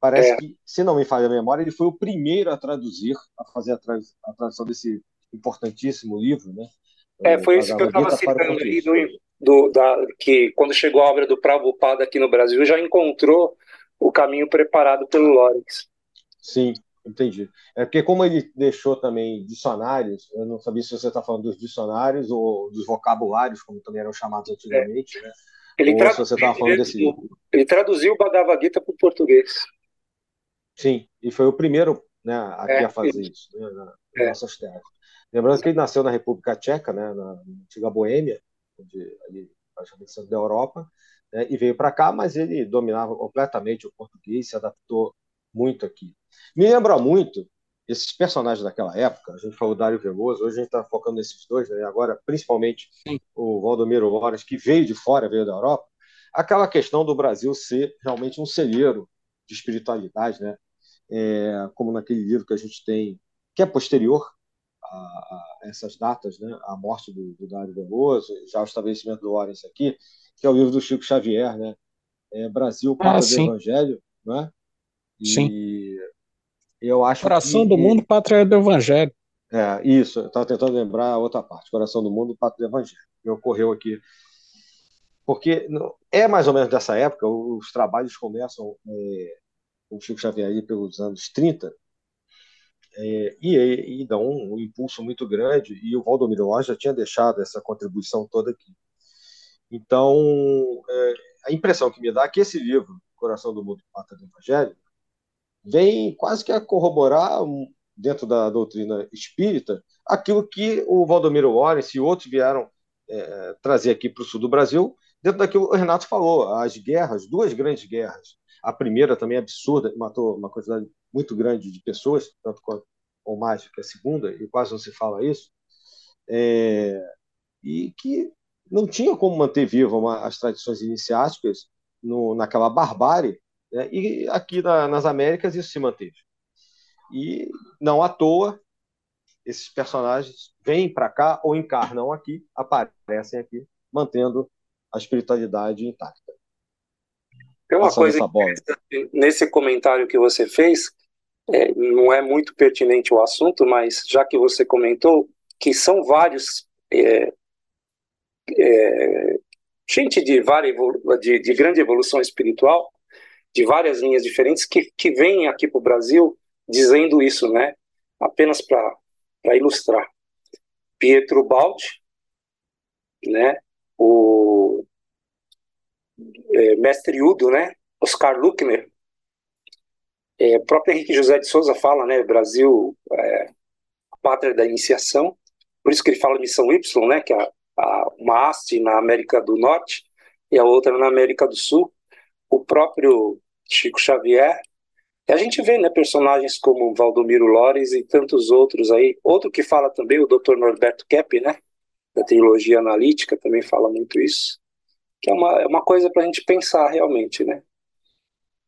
parece é. que, se não me falha a memória, ele foi o primeiro a traduzir, a fazer a, tra a tradução desse importantíssimo livro, né? É, foi isso que eu estava citando aí, do, do, da, que quando chegou a obra do Prabhupada aqui no Brasil, já encontrou o caminho preparado pelo Lorenz. Sim, entendi. É porque como ele deixou também dicionários, eu não sabia se você está falando dos dicionários ou dos vocabulários, como também eram chamados antigamente, é. né? Ele, traduziu, você falando ele, desse... ele traduziu o Bhagavad Gita para o português. Sim, e foi o primeiro né, aqui é, a fazer isso, né, nas é. nossas terras. Lembrando que ele nasceu na República Tcheca, né, na antiga Boêmia, onde, ali, praticamente centro da Europa, né, e veio para cá, mas ele dominava completamente o português, se adaptou muito aqui. Me lembra muito esses personagens daquela época, a gente falou Dário Veloso, hoje a gente está focando nesses dois, né, agora principalmente Sim. o Valdomiro Loras, que veio de fora, veio da Europa, aquela questão do Brasil ser realmente um celeiro de espiritualidade, né? É, como naquele livro que a gente tem, que é posterior a, a essas datas, né? a morte do, do Dário Veloso, já o estabelecimento do Lawrence aqui, que é o livro do Chico Xavier, né? É, Brasil, Pátria ah, do Evangelho, né? E sim. eu acho Coração que, do Mundo, Pátria do Evangelho. É, isso, eu estava tentando lembrar a outra parte, Coração do Mundo, Pátria do Evangelho, que ocorreu aqui. Porque é mais ou menos dessa época, os trabalhos começam é, o Chico Xavier aí pelos anos 30, é, e, e dão um, um, impulso muito grande, e o Valdomiro Lóis já tinha deixado essa contribuição toda aqui. Então, é, a impressão que me dá é que esse livro, Coração do Mundo, Pata do Evangelho, vem quase que a corroborar, dentro da doutrina espírita, aquilo que o Valdomiro Lawrence e outros vieram é, trazer aqui para o sul do Brasil, dentro daquilo que o Renato falou, as guerras, duas grandes guerras. A primeira também é absurda, matou uma quantidade muito grande de pessoas, tanto quanto, ou mais que a segunda, e quase não se fala isso, é, e que não tinha como manter viva as tradições iniciáticas no, naquela barbárie, né, e aqui na, nas Américas isso se manteve. E não à toa, esses personagens vêm para cá ou encarnam aqui, aparecem aqui, mantendo a espiritualidade intacta. Tem uma coisa nesse comentário que você fez, é, não é muito pertinente o assunto, mas já que você comentou, que são vários é, é, gente de, várias, de, de, grande evolução espiritual, de várias linhas diferentes, que, que vêm aqui para o Brasil dizendo isso, né? Apenas para ilustrar. Pietro Baldi, né? É, Mestre Udo, né? Oscar Luckner, é, o próprio Henrique José de Souza fala, né, Brasil, é, pátria da iniciação, por isso que ele fala missão Y, né, que é uma haste na América do Norte e a outra na América do Sul. O próprio Chico Xavier, e a gente vê, né, personagens como Valdomiro Lores e tantos outros aí. Outro que fala também, o Dr. Norberto Kepp, né, da trilogia analítica, também fala muito isso. Que é uma, é uma coisa para a gente pensar realmente, né?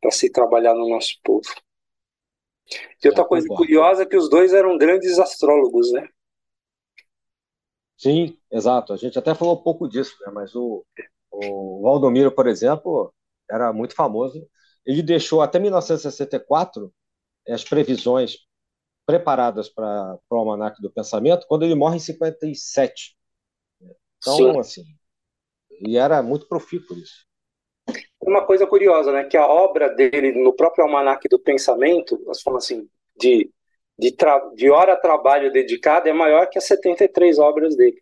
para se trabalhar no nosso povo. E outra coisa curiosa é que os dois eram grandes astrólogos, né? Sim, exato. A gente até falou um pouco disso, né? mas o, o Valdomiro, por exemplo, era muito famoso. Ele deixou até 1964 as previsões preparadas para o Almanac do Pensamento, quando ele morre em 57. Então, Sim. assim, ele era muito profícuo isso uma coisa curiosa, né? Que a obra dele no próprio Almanac do Pensamento, nós falamos assim, de, de, de hora trabalho dedicada é maior que as 73 obras dele.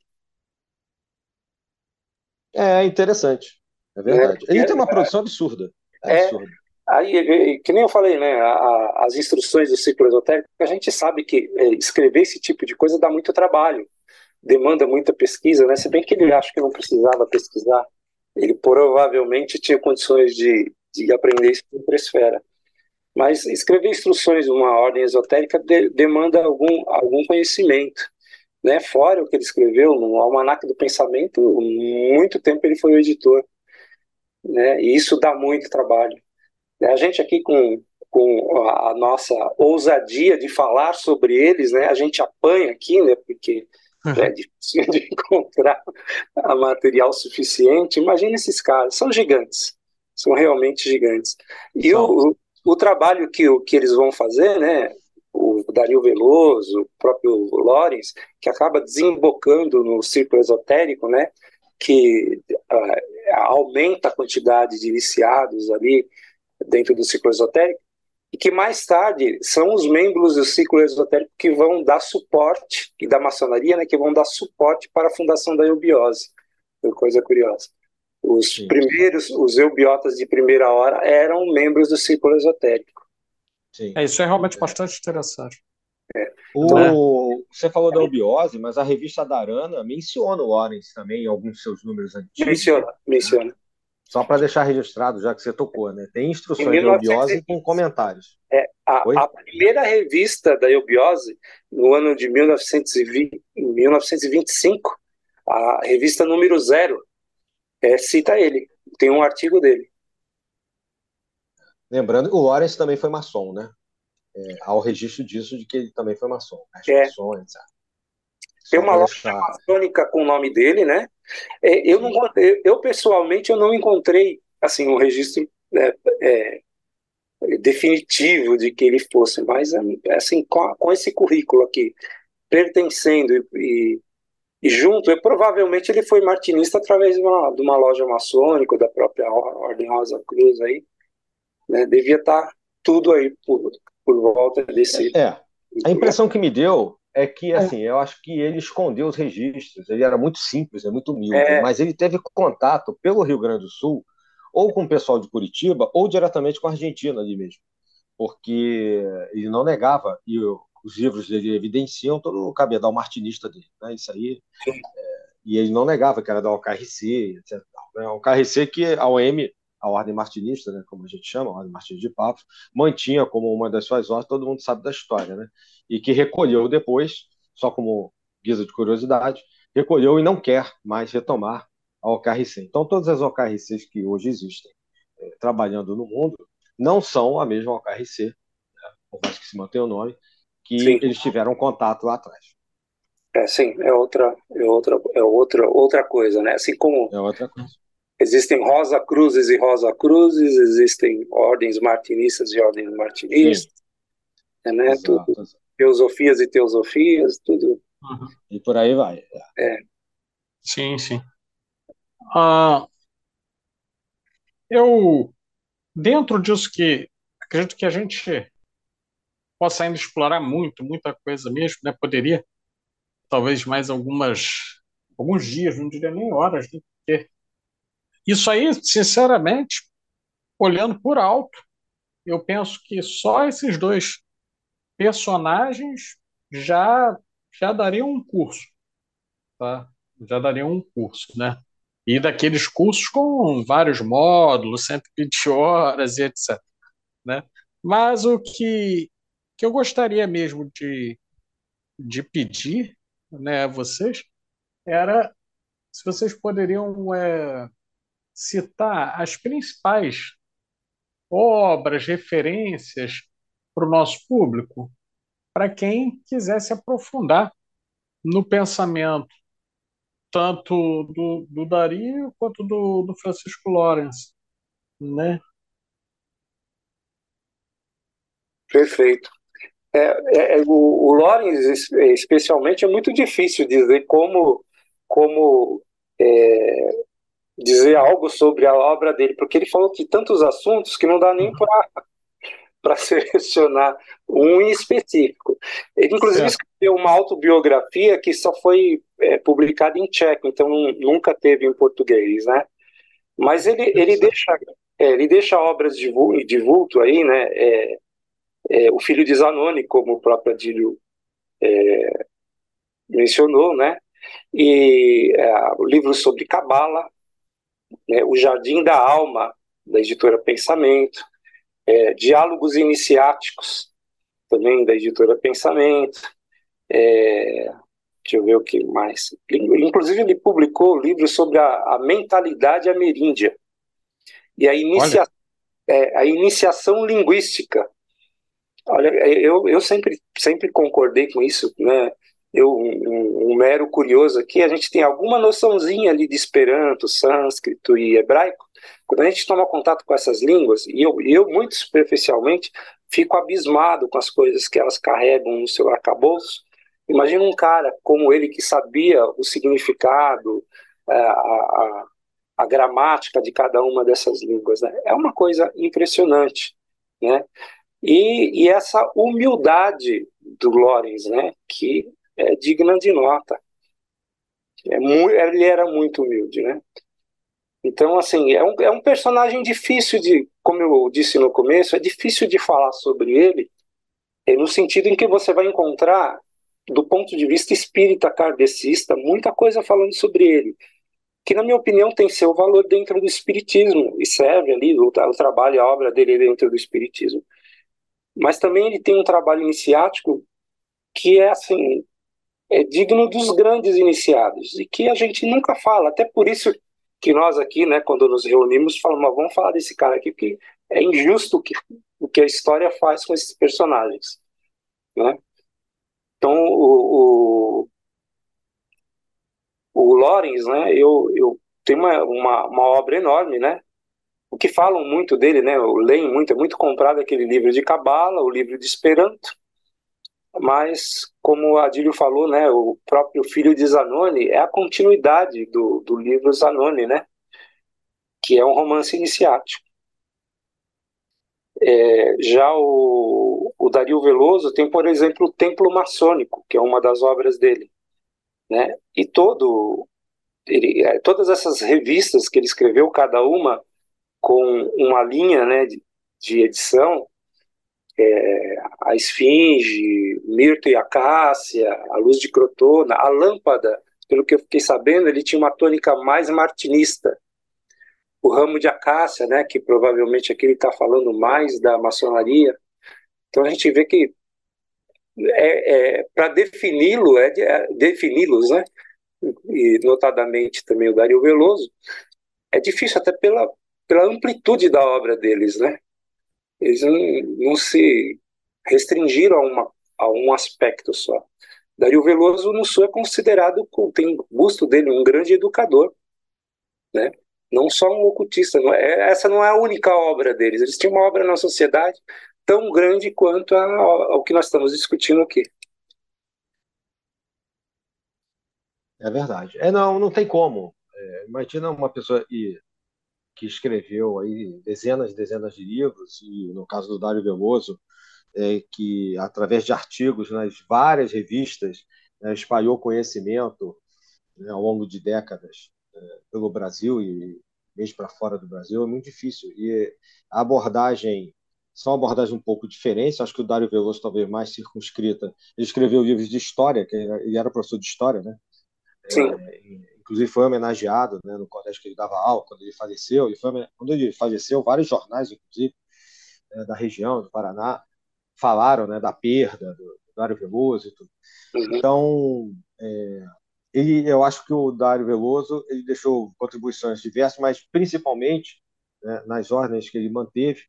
É interessante, é verdade. É, Ele é, tem uma produção absurda. É, é absurda. Aí, que nem eu falei, né? A, a, as instruções do ciclo esotérico, a gente sabe que é, escrever esse tipo de coisa dá muito trabalho, demanda muita pesquisa, né? Se bem que ele acha que não precisava pesquisar ele provavelmente tinha condições de, de aprender isso em esfera. Mas escrever instruções de uma ordem esotérica de, demanda algum, algum conhecimento. Né? Fora o que ele escreveu no Almanac do Pensamento, muito tempo ele foi o editor. né? E isso dá muito trabalho. A gente aqui com, com a nossa ousadia de falar sobre eles, né? A gente apanha aqui, né? Porque é difícil de encontrar material suficiente. Imagina esses caras, são gigantes, são realmente gigantes. E o, o, trabalho que, que eles vão fazer, né? O Dario Veloso, o próprio Lorenz, que acaba desembocando no círculo esotérico, né? Que uh, aumenta a quantidade de viciados ali dentro do ciclo esotérico e que mais tarde são os membros do ciclo esotérico que vão dar suporte, e da maçonaria, né, que vão dar suporte para a fundação da eubiose. Coisa curiosa. Os Sim. primeiros, os eubiotas de primeira hora eram membros do ciclo esotérico. Sim. É, isso é realmente bastante interessante. É. O, Você falou da eubiose, mas a revista Darana menciona o Lawrence também em alguns de seus números antigos. Menciona, menciona. Só para deixar registrado, já que você tocou, né? Tem instruções 19... de eubiose com comentários. É, a, a, primeira revista da eubiose, no ano de 1920, 1925, a revista número zero, é, cita ele. Tem um artigo dele. Lembrando que o Lawrence também foi maçom, né? É, há o registro disso de que ele também foi maçom. É. Maçons, Tem uma loja maçônica com o nome dele, né? É, eu, não, eu, pessoalmente eu não encontrei assim um registro né, é, definitivo de que ele fosse, mas assim com, com esse currículo aqui pertencendo e, e, e junto, eu, provavelmente ele foi martinista através de uma, de uma loja maçônica da própria Ordem Rosa Cruz aí, né, devia estar tudo aí por, por volta desse. É, a impressão que me deu é que, é. assim, eu acho que ele escondeu os registros, ele era muito simples, é muito humilde, é. mas ele teve contato pelo Rio Grande do Sul, ou com o pessoal de Curitiba, ou diretamente com a Argentina ali mesmo, porque ele não negava, e os livros dele evidenciam todo o cabedal martinista dele, né? isso aí, é, e ele não negava que era da OKRC, etc. A OKRC que a OM a ordem martinista, né, como a gente chama, a ordem martinista de Papos, mantinha como uma das suas ordens, todo mundo sabe da história, né, e que recolheu depois, só como guisa de curiosidade, recolheu e não quer mais retomar a OKRC. Então, todas as OKRCs que hoje existem é, trabalhando no mundo não são a mesma OKRC, né, por mais que se mantenha o nome, que sim. eles tiveram contato lá atrás. É, sim, é outra, é outra, é outra, outra coisa, né? Assim como é outra coisa Existem Rosa Cruzes e Rosa Cruzes, existem ordens martinistas e ordens martinistas, é, né? Exato. Tudo, teosofias e teosofias, tudo. Uhum. E por aí vai. É. Sim, sim. Ah, eu, dentro disso que acredito que a gente possa ainda explorar muito, muita coisa mesmo, né? Poderia, talvez mais algumas, alguns dias, não diria nem horas, né? porque isso aí, sinceramente, olhando por alto, eu penso que só esses dois personagens já já dariam um curso, tá? Já dariam um curso, né? E daqueles cursos com vários módulos, 120 horas e etc, né? Mas o que que eu gostaria mesmo de de pedir, né, a vocês era se vocês poderiam é, citar as principais obras, referências para o nosso público, para quem quiser se aprofundar no pensamento tanto do, do Dario quanto do, do Francisco Lawrence, né? Perfeito. É, é, é o, o Lawrence, especialmente, é muito difícil dizer como, como é, dizer algo sobre a obra dele, porque ele falou de tantos assuntos que não dá nem para selecionar um em específico. Ele, inclusive, certo. escreveu uma autobiografia que só foi é, publicada em tcheco, então nunca teve em português, né? Mas ele, ele, deixa, é, ele deixa obras de vulto, de vulto aí, né? É, é, o filho de Zanoni, como o próprio Adílio é, mencionou, né? E é, livros sobre Cabala, né, O Jardim da Alma, da editora Pensamento, é, Diálogos Iniciáticos, também da editora Pensamento, é, deixa eu ver o que mais. Inclusive, ele publicou livros sobre a, a mentalidade ameríndia. e a, inicia é, a iniciação linguística. Olha, eu, eu sempre, sempre concordei com isso, né? Eu, um, um, mero curioso aqui, a gente tem alguma noçãozinha ali de Esperanto, sânscrito e hebraico. Quando a gente toma contato com essas línguas, e eu, eu muito superficialmente, fico abismado com as coisas que elas carregam no seu arcabouço. Imagina um cara como ele que sabia o significado, é, a, a, a gramática de cada uma dessas línguas. Né? É uma coisa impressionante. Né? E, e essa humildade do Lorenz, né? que é digna de nota. É muito, ele era muito humilde, né? Então, assim, é um, é um personagem difícil de, como eu disse no começo, é difícil de falar sobre ele, é no sentido em que você vai encontrar, do ponto de vista espírita kardecista, muita coisa falando sobre ele, que, na minha opinião, tem seu valor dentro do espiritismo, e serve ali, o, o trabalho a obra dele dentro do espiritismo. Mas também ele tem um trabalho iniciático que é, assim, é digno dos grandes iniciados, e que a gente nunca fala, até por isso que nós aqui, né, quando nos reunimos, falamos, vamos falar desse cara aqui, porque é injusto o que, o que a história faz com esses personagens. Né? Então, o, o, o Lorenz, né, eu, eu tenho uma, uma, uma, obra enorme, né? O que falam muito dele, né? Eu leio muito, é muito comprado aquele livro de Cabala, o livro de Esperanto, mas como a Adílio falou, né, o próprio filho de Zanoni é a continuidade do, do livro Zanoni, né, que é um romance iniciático. É, já o, o Dario Veloso tem, por exemplo, o Templo Maçônico, que é uma das obras dele, né, e todo ele, é, todas essas revistas que ele escreveu, cada uma com uma linha né, de, de edição, é, a esfinge, mirto e acácia, a luz de crotona, a lâmpada, pelo que eu fiquei sabendo, ele tinha uma tônica mais martinista. O ramo de acácia, né, que provavelmente aqui ele está falando mais da maçonaria. Então a gente vê que é, é para defini-lo, é, é defini-los, né, e notadamente também o Dario Veloso, é difícil até pela, pela amplitude da obra deles, né? Eles não, não se restringiram a, uma, a um aspecto só. Dario Veloso no Sul é considerado, tem busto dele, um grande educador, né? não só um ocultista. Não é, essa não é a única obra deles. Eles tinham uma obra na sociedade tão grande quanto a, ao que nós estamos discutindo aqui. É verdade. É, não, não tem como. É, imagina uma pessoa ir que escreveu aí dezenas e dezenas de livros, e no caso do Dário Veloso, é, que através de artigos nas várias revistas né, espalhou conhecimento né, ao longo de décadas é, pelo Brasil e mesmo para fora do Brasil, é muito difícil. E a abordagem são abordagens um pouco diferentes. Acho que o Dário Veloso talvez mais circunscrita. Ele escreveu livros de história, que ele era professor de história, né? Sim. É, inclusive foi homenageado né, no colégio que ele dava aula quando ele faleceu. Ele foi, quando ele faleceu, vários jornais, inclusive, né, da região, do Paraná, falaram né, da perda do, do Dário Veloso e tudo. Uhum. Então, é, ele, eu acho que o Dário Veloso ele deixou contribuições diversas, mas principalmente né, nas ordens que ele manteve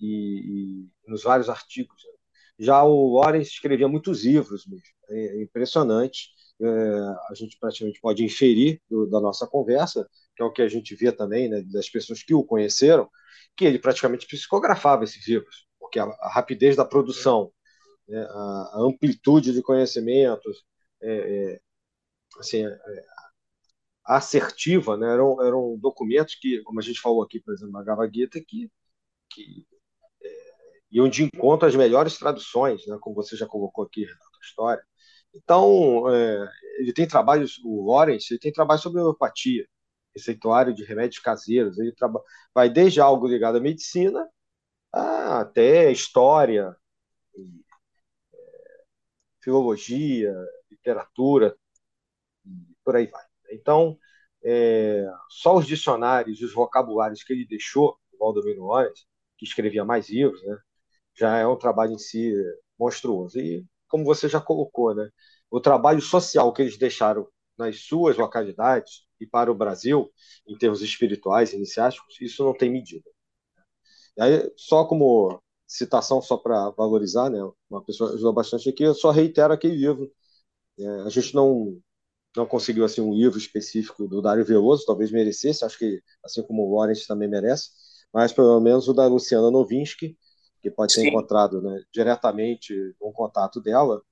e, e nos vários artigos. Né. Já o Lawrence escrevia muitos livros mesmo, é impressionante é, a gente praticamente pode inferir do, da nossa conversa, que é o que a gente vê também né, das pessoas que o conheceram, que ele praticamente psicografava esses livros, porque a, a rapidez da produção, né, a, a, amplitude de conhecimentos, é, é, assim, é, assertiva, né, eram, eram documentos que, como a gente falou aqui, por exemplo, na Gava Gita, que, que é, iam de encontro às melhores traduções, né, como você já colocou aqui, Renato, a história, então, é, ele tem trabalhos, o Lawrence, ele tem trabalho sobre homeopatia, receituário de remédios caseiros. Ele traba, vai desde algo ligado à medicina até história, e, é, filologia, literatura, e por aí vai. Então, é, só os dicionários os vocabulários que ele deixou, o Valdomiro Lawrence, que escrevia mais livros, né, já é um trabalho em si monstruoso. E como você já colocou, né? O trabalho social que eles deixaram nas suas localidades e para o Brasil, em termos espirituais, iniciáticos, isso não tem medida. E aí, só como citação, só para valorizar, né, uma pessoa ajudou bastante aqui, eu só reitero aquele livro. É, a gente não não conseguiu assim um livro específico do Dário Veloso, talvez merecesse, acho que assim como o Lawrence também merece, mas pelo menos o da Luciana Novinsky, que pode ser Sim. encontrado né, diretamente no contato dela,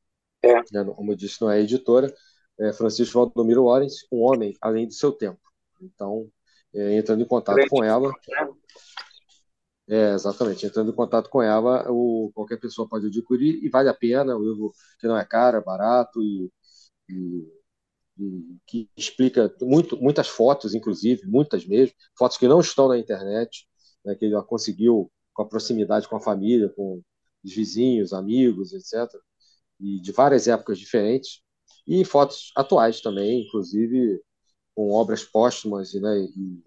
é. né, como eu disse, não é editora, é Francisco Valdomiro Lawrence, um homem além do seu tempo. Então, é, entrando em contato com ela. É, exatamente, entrando em contato com ela, o, qualquer pessoa pode adquirir e vale a pena, o livro que não é caro, é barato e, e que explica muito, muitas fotos, inclusive, muitas mesmo, fotos que não estão na internet, né, que ele conseguiu com a proximidade com a família, com os vizinhos, amigos, etc., e de várias épocas diferentes, e fotos atuais também, inclusive com obras póstumas né, e,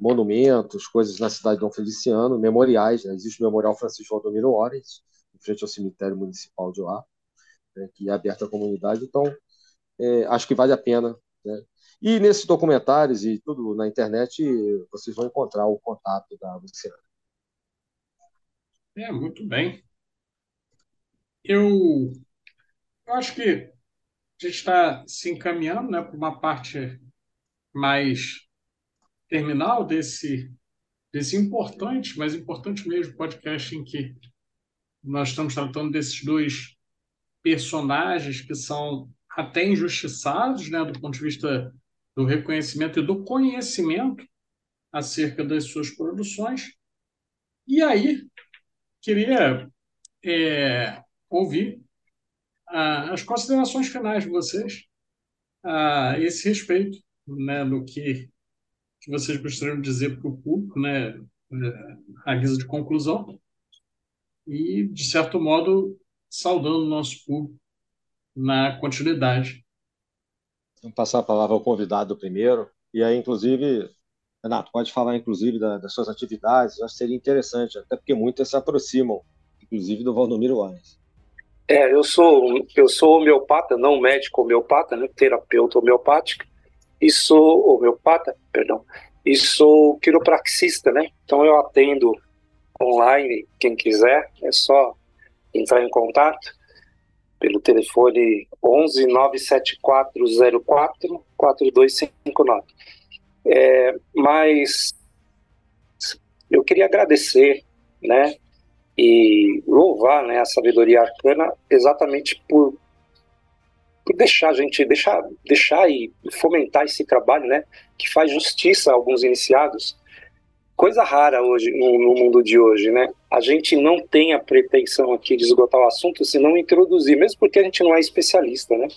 monumentos, coisas na cidade de Dom Feliciano, memoriais. Né? Existe o Memorial Francisco Valdomiro Ores, em frente ao cemitério municipal de lá, né, que é aberto à comunidade. Então, é, acho que vale a pena. Né? E nesses documentários e tudo na internet, vocês vão encontrar o contato da Luciana. É, muito bem. Eu, eu acho que a gente está se encaminhando né, para uma parte mais terminal desse, desse importante, mas importante mesmo, podcast em que nós estamos tratando desses dois personagens que são até injustiçados, né, do ponto de vista do reconhecimento e do conhecimento acerca das suas produções. E aí, queria é, ouvir ah, as considerações finais de vocês a esse respeito, né, do que, que vocês gostariam de dizer para o público, né, à guisa de conclusão, e, de certo modo, saudando o nosso público na continuidade. Vamos passar a palavra ao convidado primeiro. E aí, inclusive, Renato, pode falar, inclusive, das suas atividades. Acho que seria interessante, até porque muitas se aproximam, inclusive, do Valdomiro Wallace. É, eu sou, eu sou homeopata, não médico homeopata, né, terapeuta homeopática, e sou homeopata, perdão, e sou quiropraxista, né? Então eu atendo online, quem quiser, é só entrar em contato pelo telefone 11 97404 4259. É, mas eu queria agradecer, né, e louvar, né, a sabedoria arcana exatamente por, por deixar a gente deixar deixar e fomentar esse trabalho, né, que faz justiça a alguns iniciados coisa rara hoje no, no, mundo de hoje, né? A gente não tem a pretensão aqui de esgotar o assunto se não introduzir, mesmo porque a gente não é especialista, né?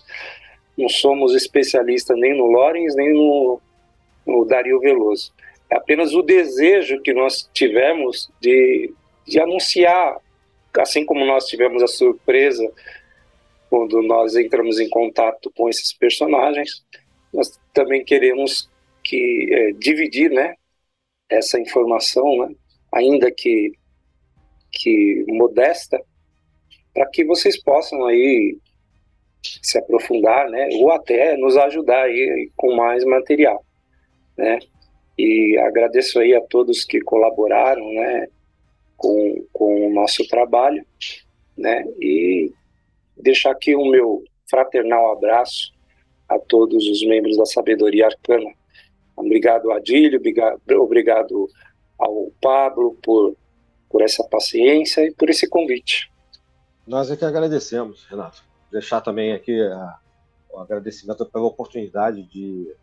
Não somos especialistas nem no Lorenz, nem no, no Dario Veloso. É apenas o desejo que nós tivemos de, de anunciar, assim como nós tivemos a surpresa quando nós entramos em contato com esses personagens, nós também queremos que é, dividir, né, essa informação, né, ainda que, que modesta, para que vocês possam aí se aprofundar, né, ou até nos ajudar aí com mais material, né. E agradeço aí a todos que colaboraram, né, com, com o nosso trabalho, né, e deixar aqui o meu fraternal abraço a todos os membros da Sabedoria Arcana, Obrigado, Adílio, obrigado, ao Pablo por, por essa paciência e por esse convite. Nós é que agradecemos, Renato. Deixar também aqui a, o agradecimento pela oportunidade de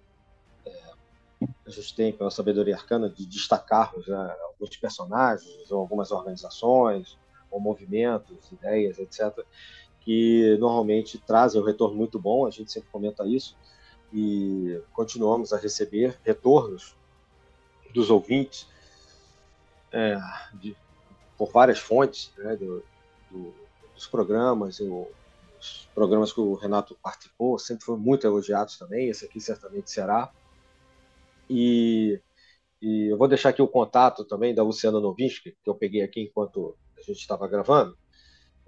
a gente tem pela sabedoria arcana de destacarmos né, alguns personagens ou algumas organizações ou movimentos, ideias, etc., que normalmente trazem um retorno muito bom. A gente sempre comenta isso e continuamos a receber retornos dos ouvintes é, de, por várias fontes né, do, do, dos programas, os programas que o Renato participou sempre foram muito elogiados também, esse aqui certamente será. E, e eu vou deixar aqui o contato também da Luciana Novinsky, que eu peguei aqui enquanto a gente estava gravando,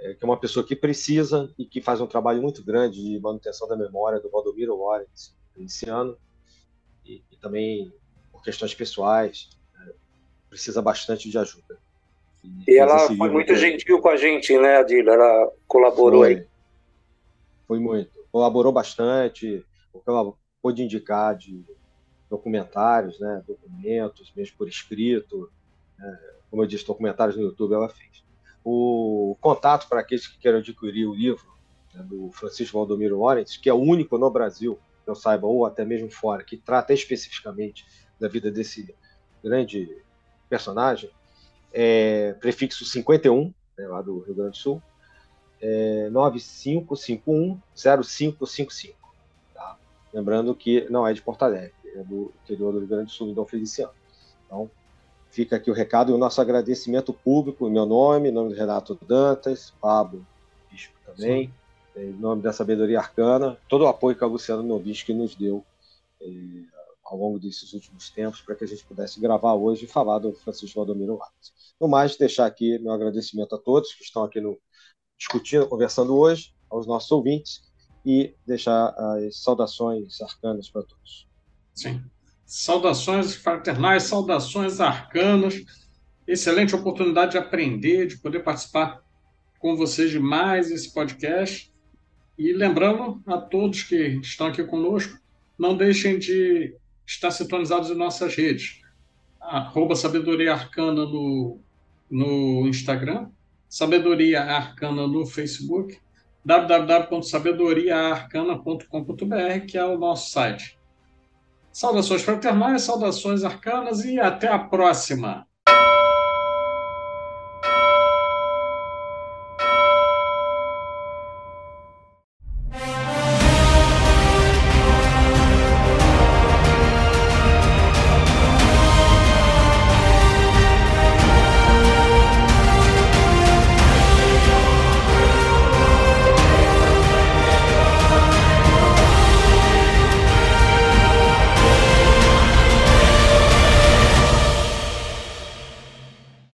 é, que é uma pessoa que precisa e que faz um trabalho muito grande de manutenção da memória do Valdomiro Lawrence, esse ano. E, e também, por questões pessoais, né, precisa bastante de ajuda. E, e ela foi muito gentil com a gente, né, Adila? Ela colaborou foi, aí. Foi muito. Colaborou bastante, porque ela pôde indicar de documentários, né, documentos, mesmo por escrito. Né, como eu disse, documentários no YouTube ela fez. O contato para aqueles que queiram adquirir o livro né, do Francisco Valdomiro Lawrence, que é o único no Brasil, que eu saiba, ou até mesmo fora, que trata especificamente da vida desse grande personagem, é, prefixo 51, né, lá do Rio Grande do Sul, é, 9551-0555. Tá? Lembrando que não é de Porto Alegre, é do interior do Rio Grande do Sul, Dom Feliciano. Então, fica aqui o recado e o nosso agradecimento público, em meu nome, em nome do Renato Dantas, Pablo Bispo também, Sim. em nome da Sabedoria Arcana, todo o apoio que a Luciana Nobischi nos deu eh, ao longo desses últimos tempos para que a gente pudesse gravar hoje e falar do Francisco Valdomiro Lopes. No mais, deixar aqui meu agradecimento a todos que estão aqui no, discutindo, conversando hoje, aos nossos ouvintes, e deixar as saudações arcanas para todos. Sim. Saudações fraternais, saudações arcanas. Excelente oportunidade de aprender, de poder participar com vocês de mais esse podcast. E lembrando a todos que estão aqui conosco, não deixem de estar sintonizados em nossas redes. Arroba Sabedoria Arcana no, no Instagram, Sabedoria Arcana no Facebook, www.sabedoriaarcana.com.br, que é o nosso site. Saudações fraternais, saudações arcanas e até a próxima!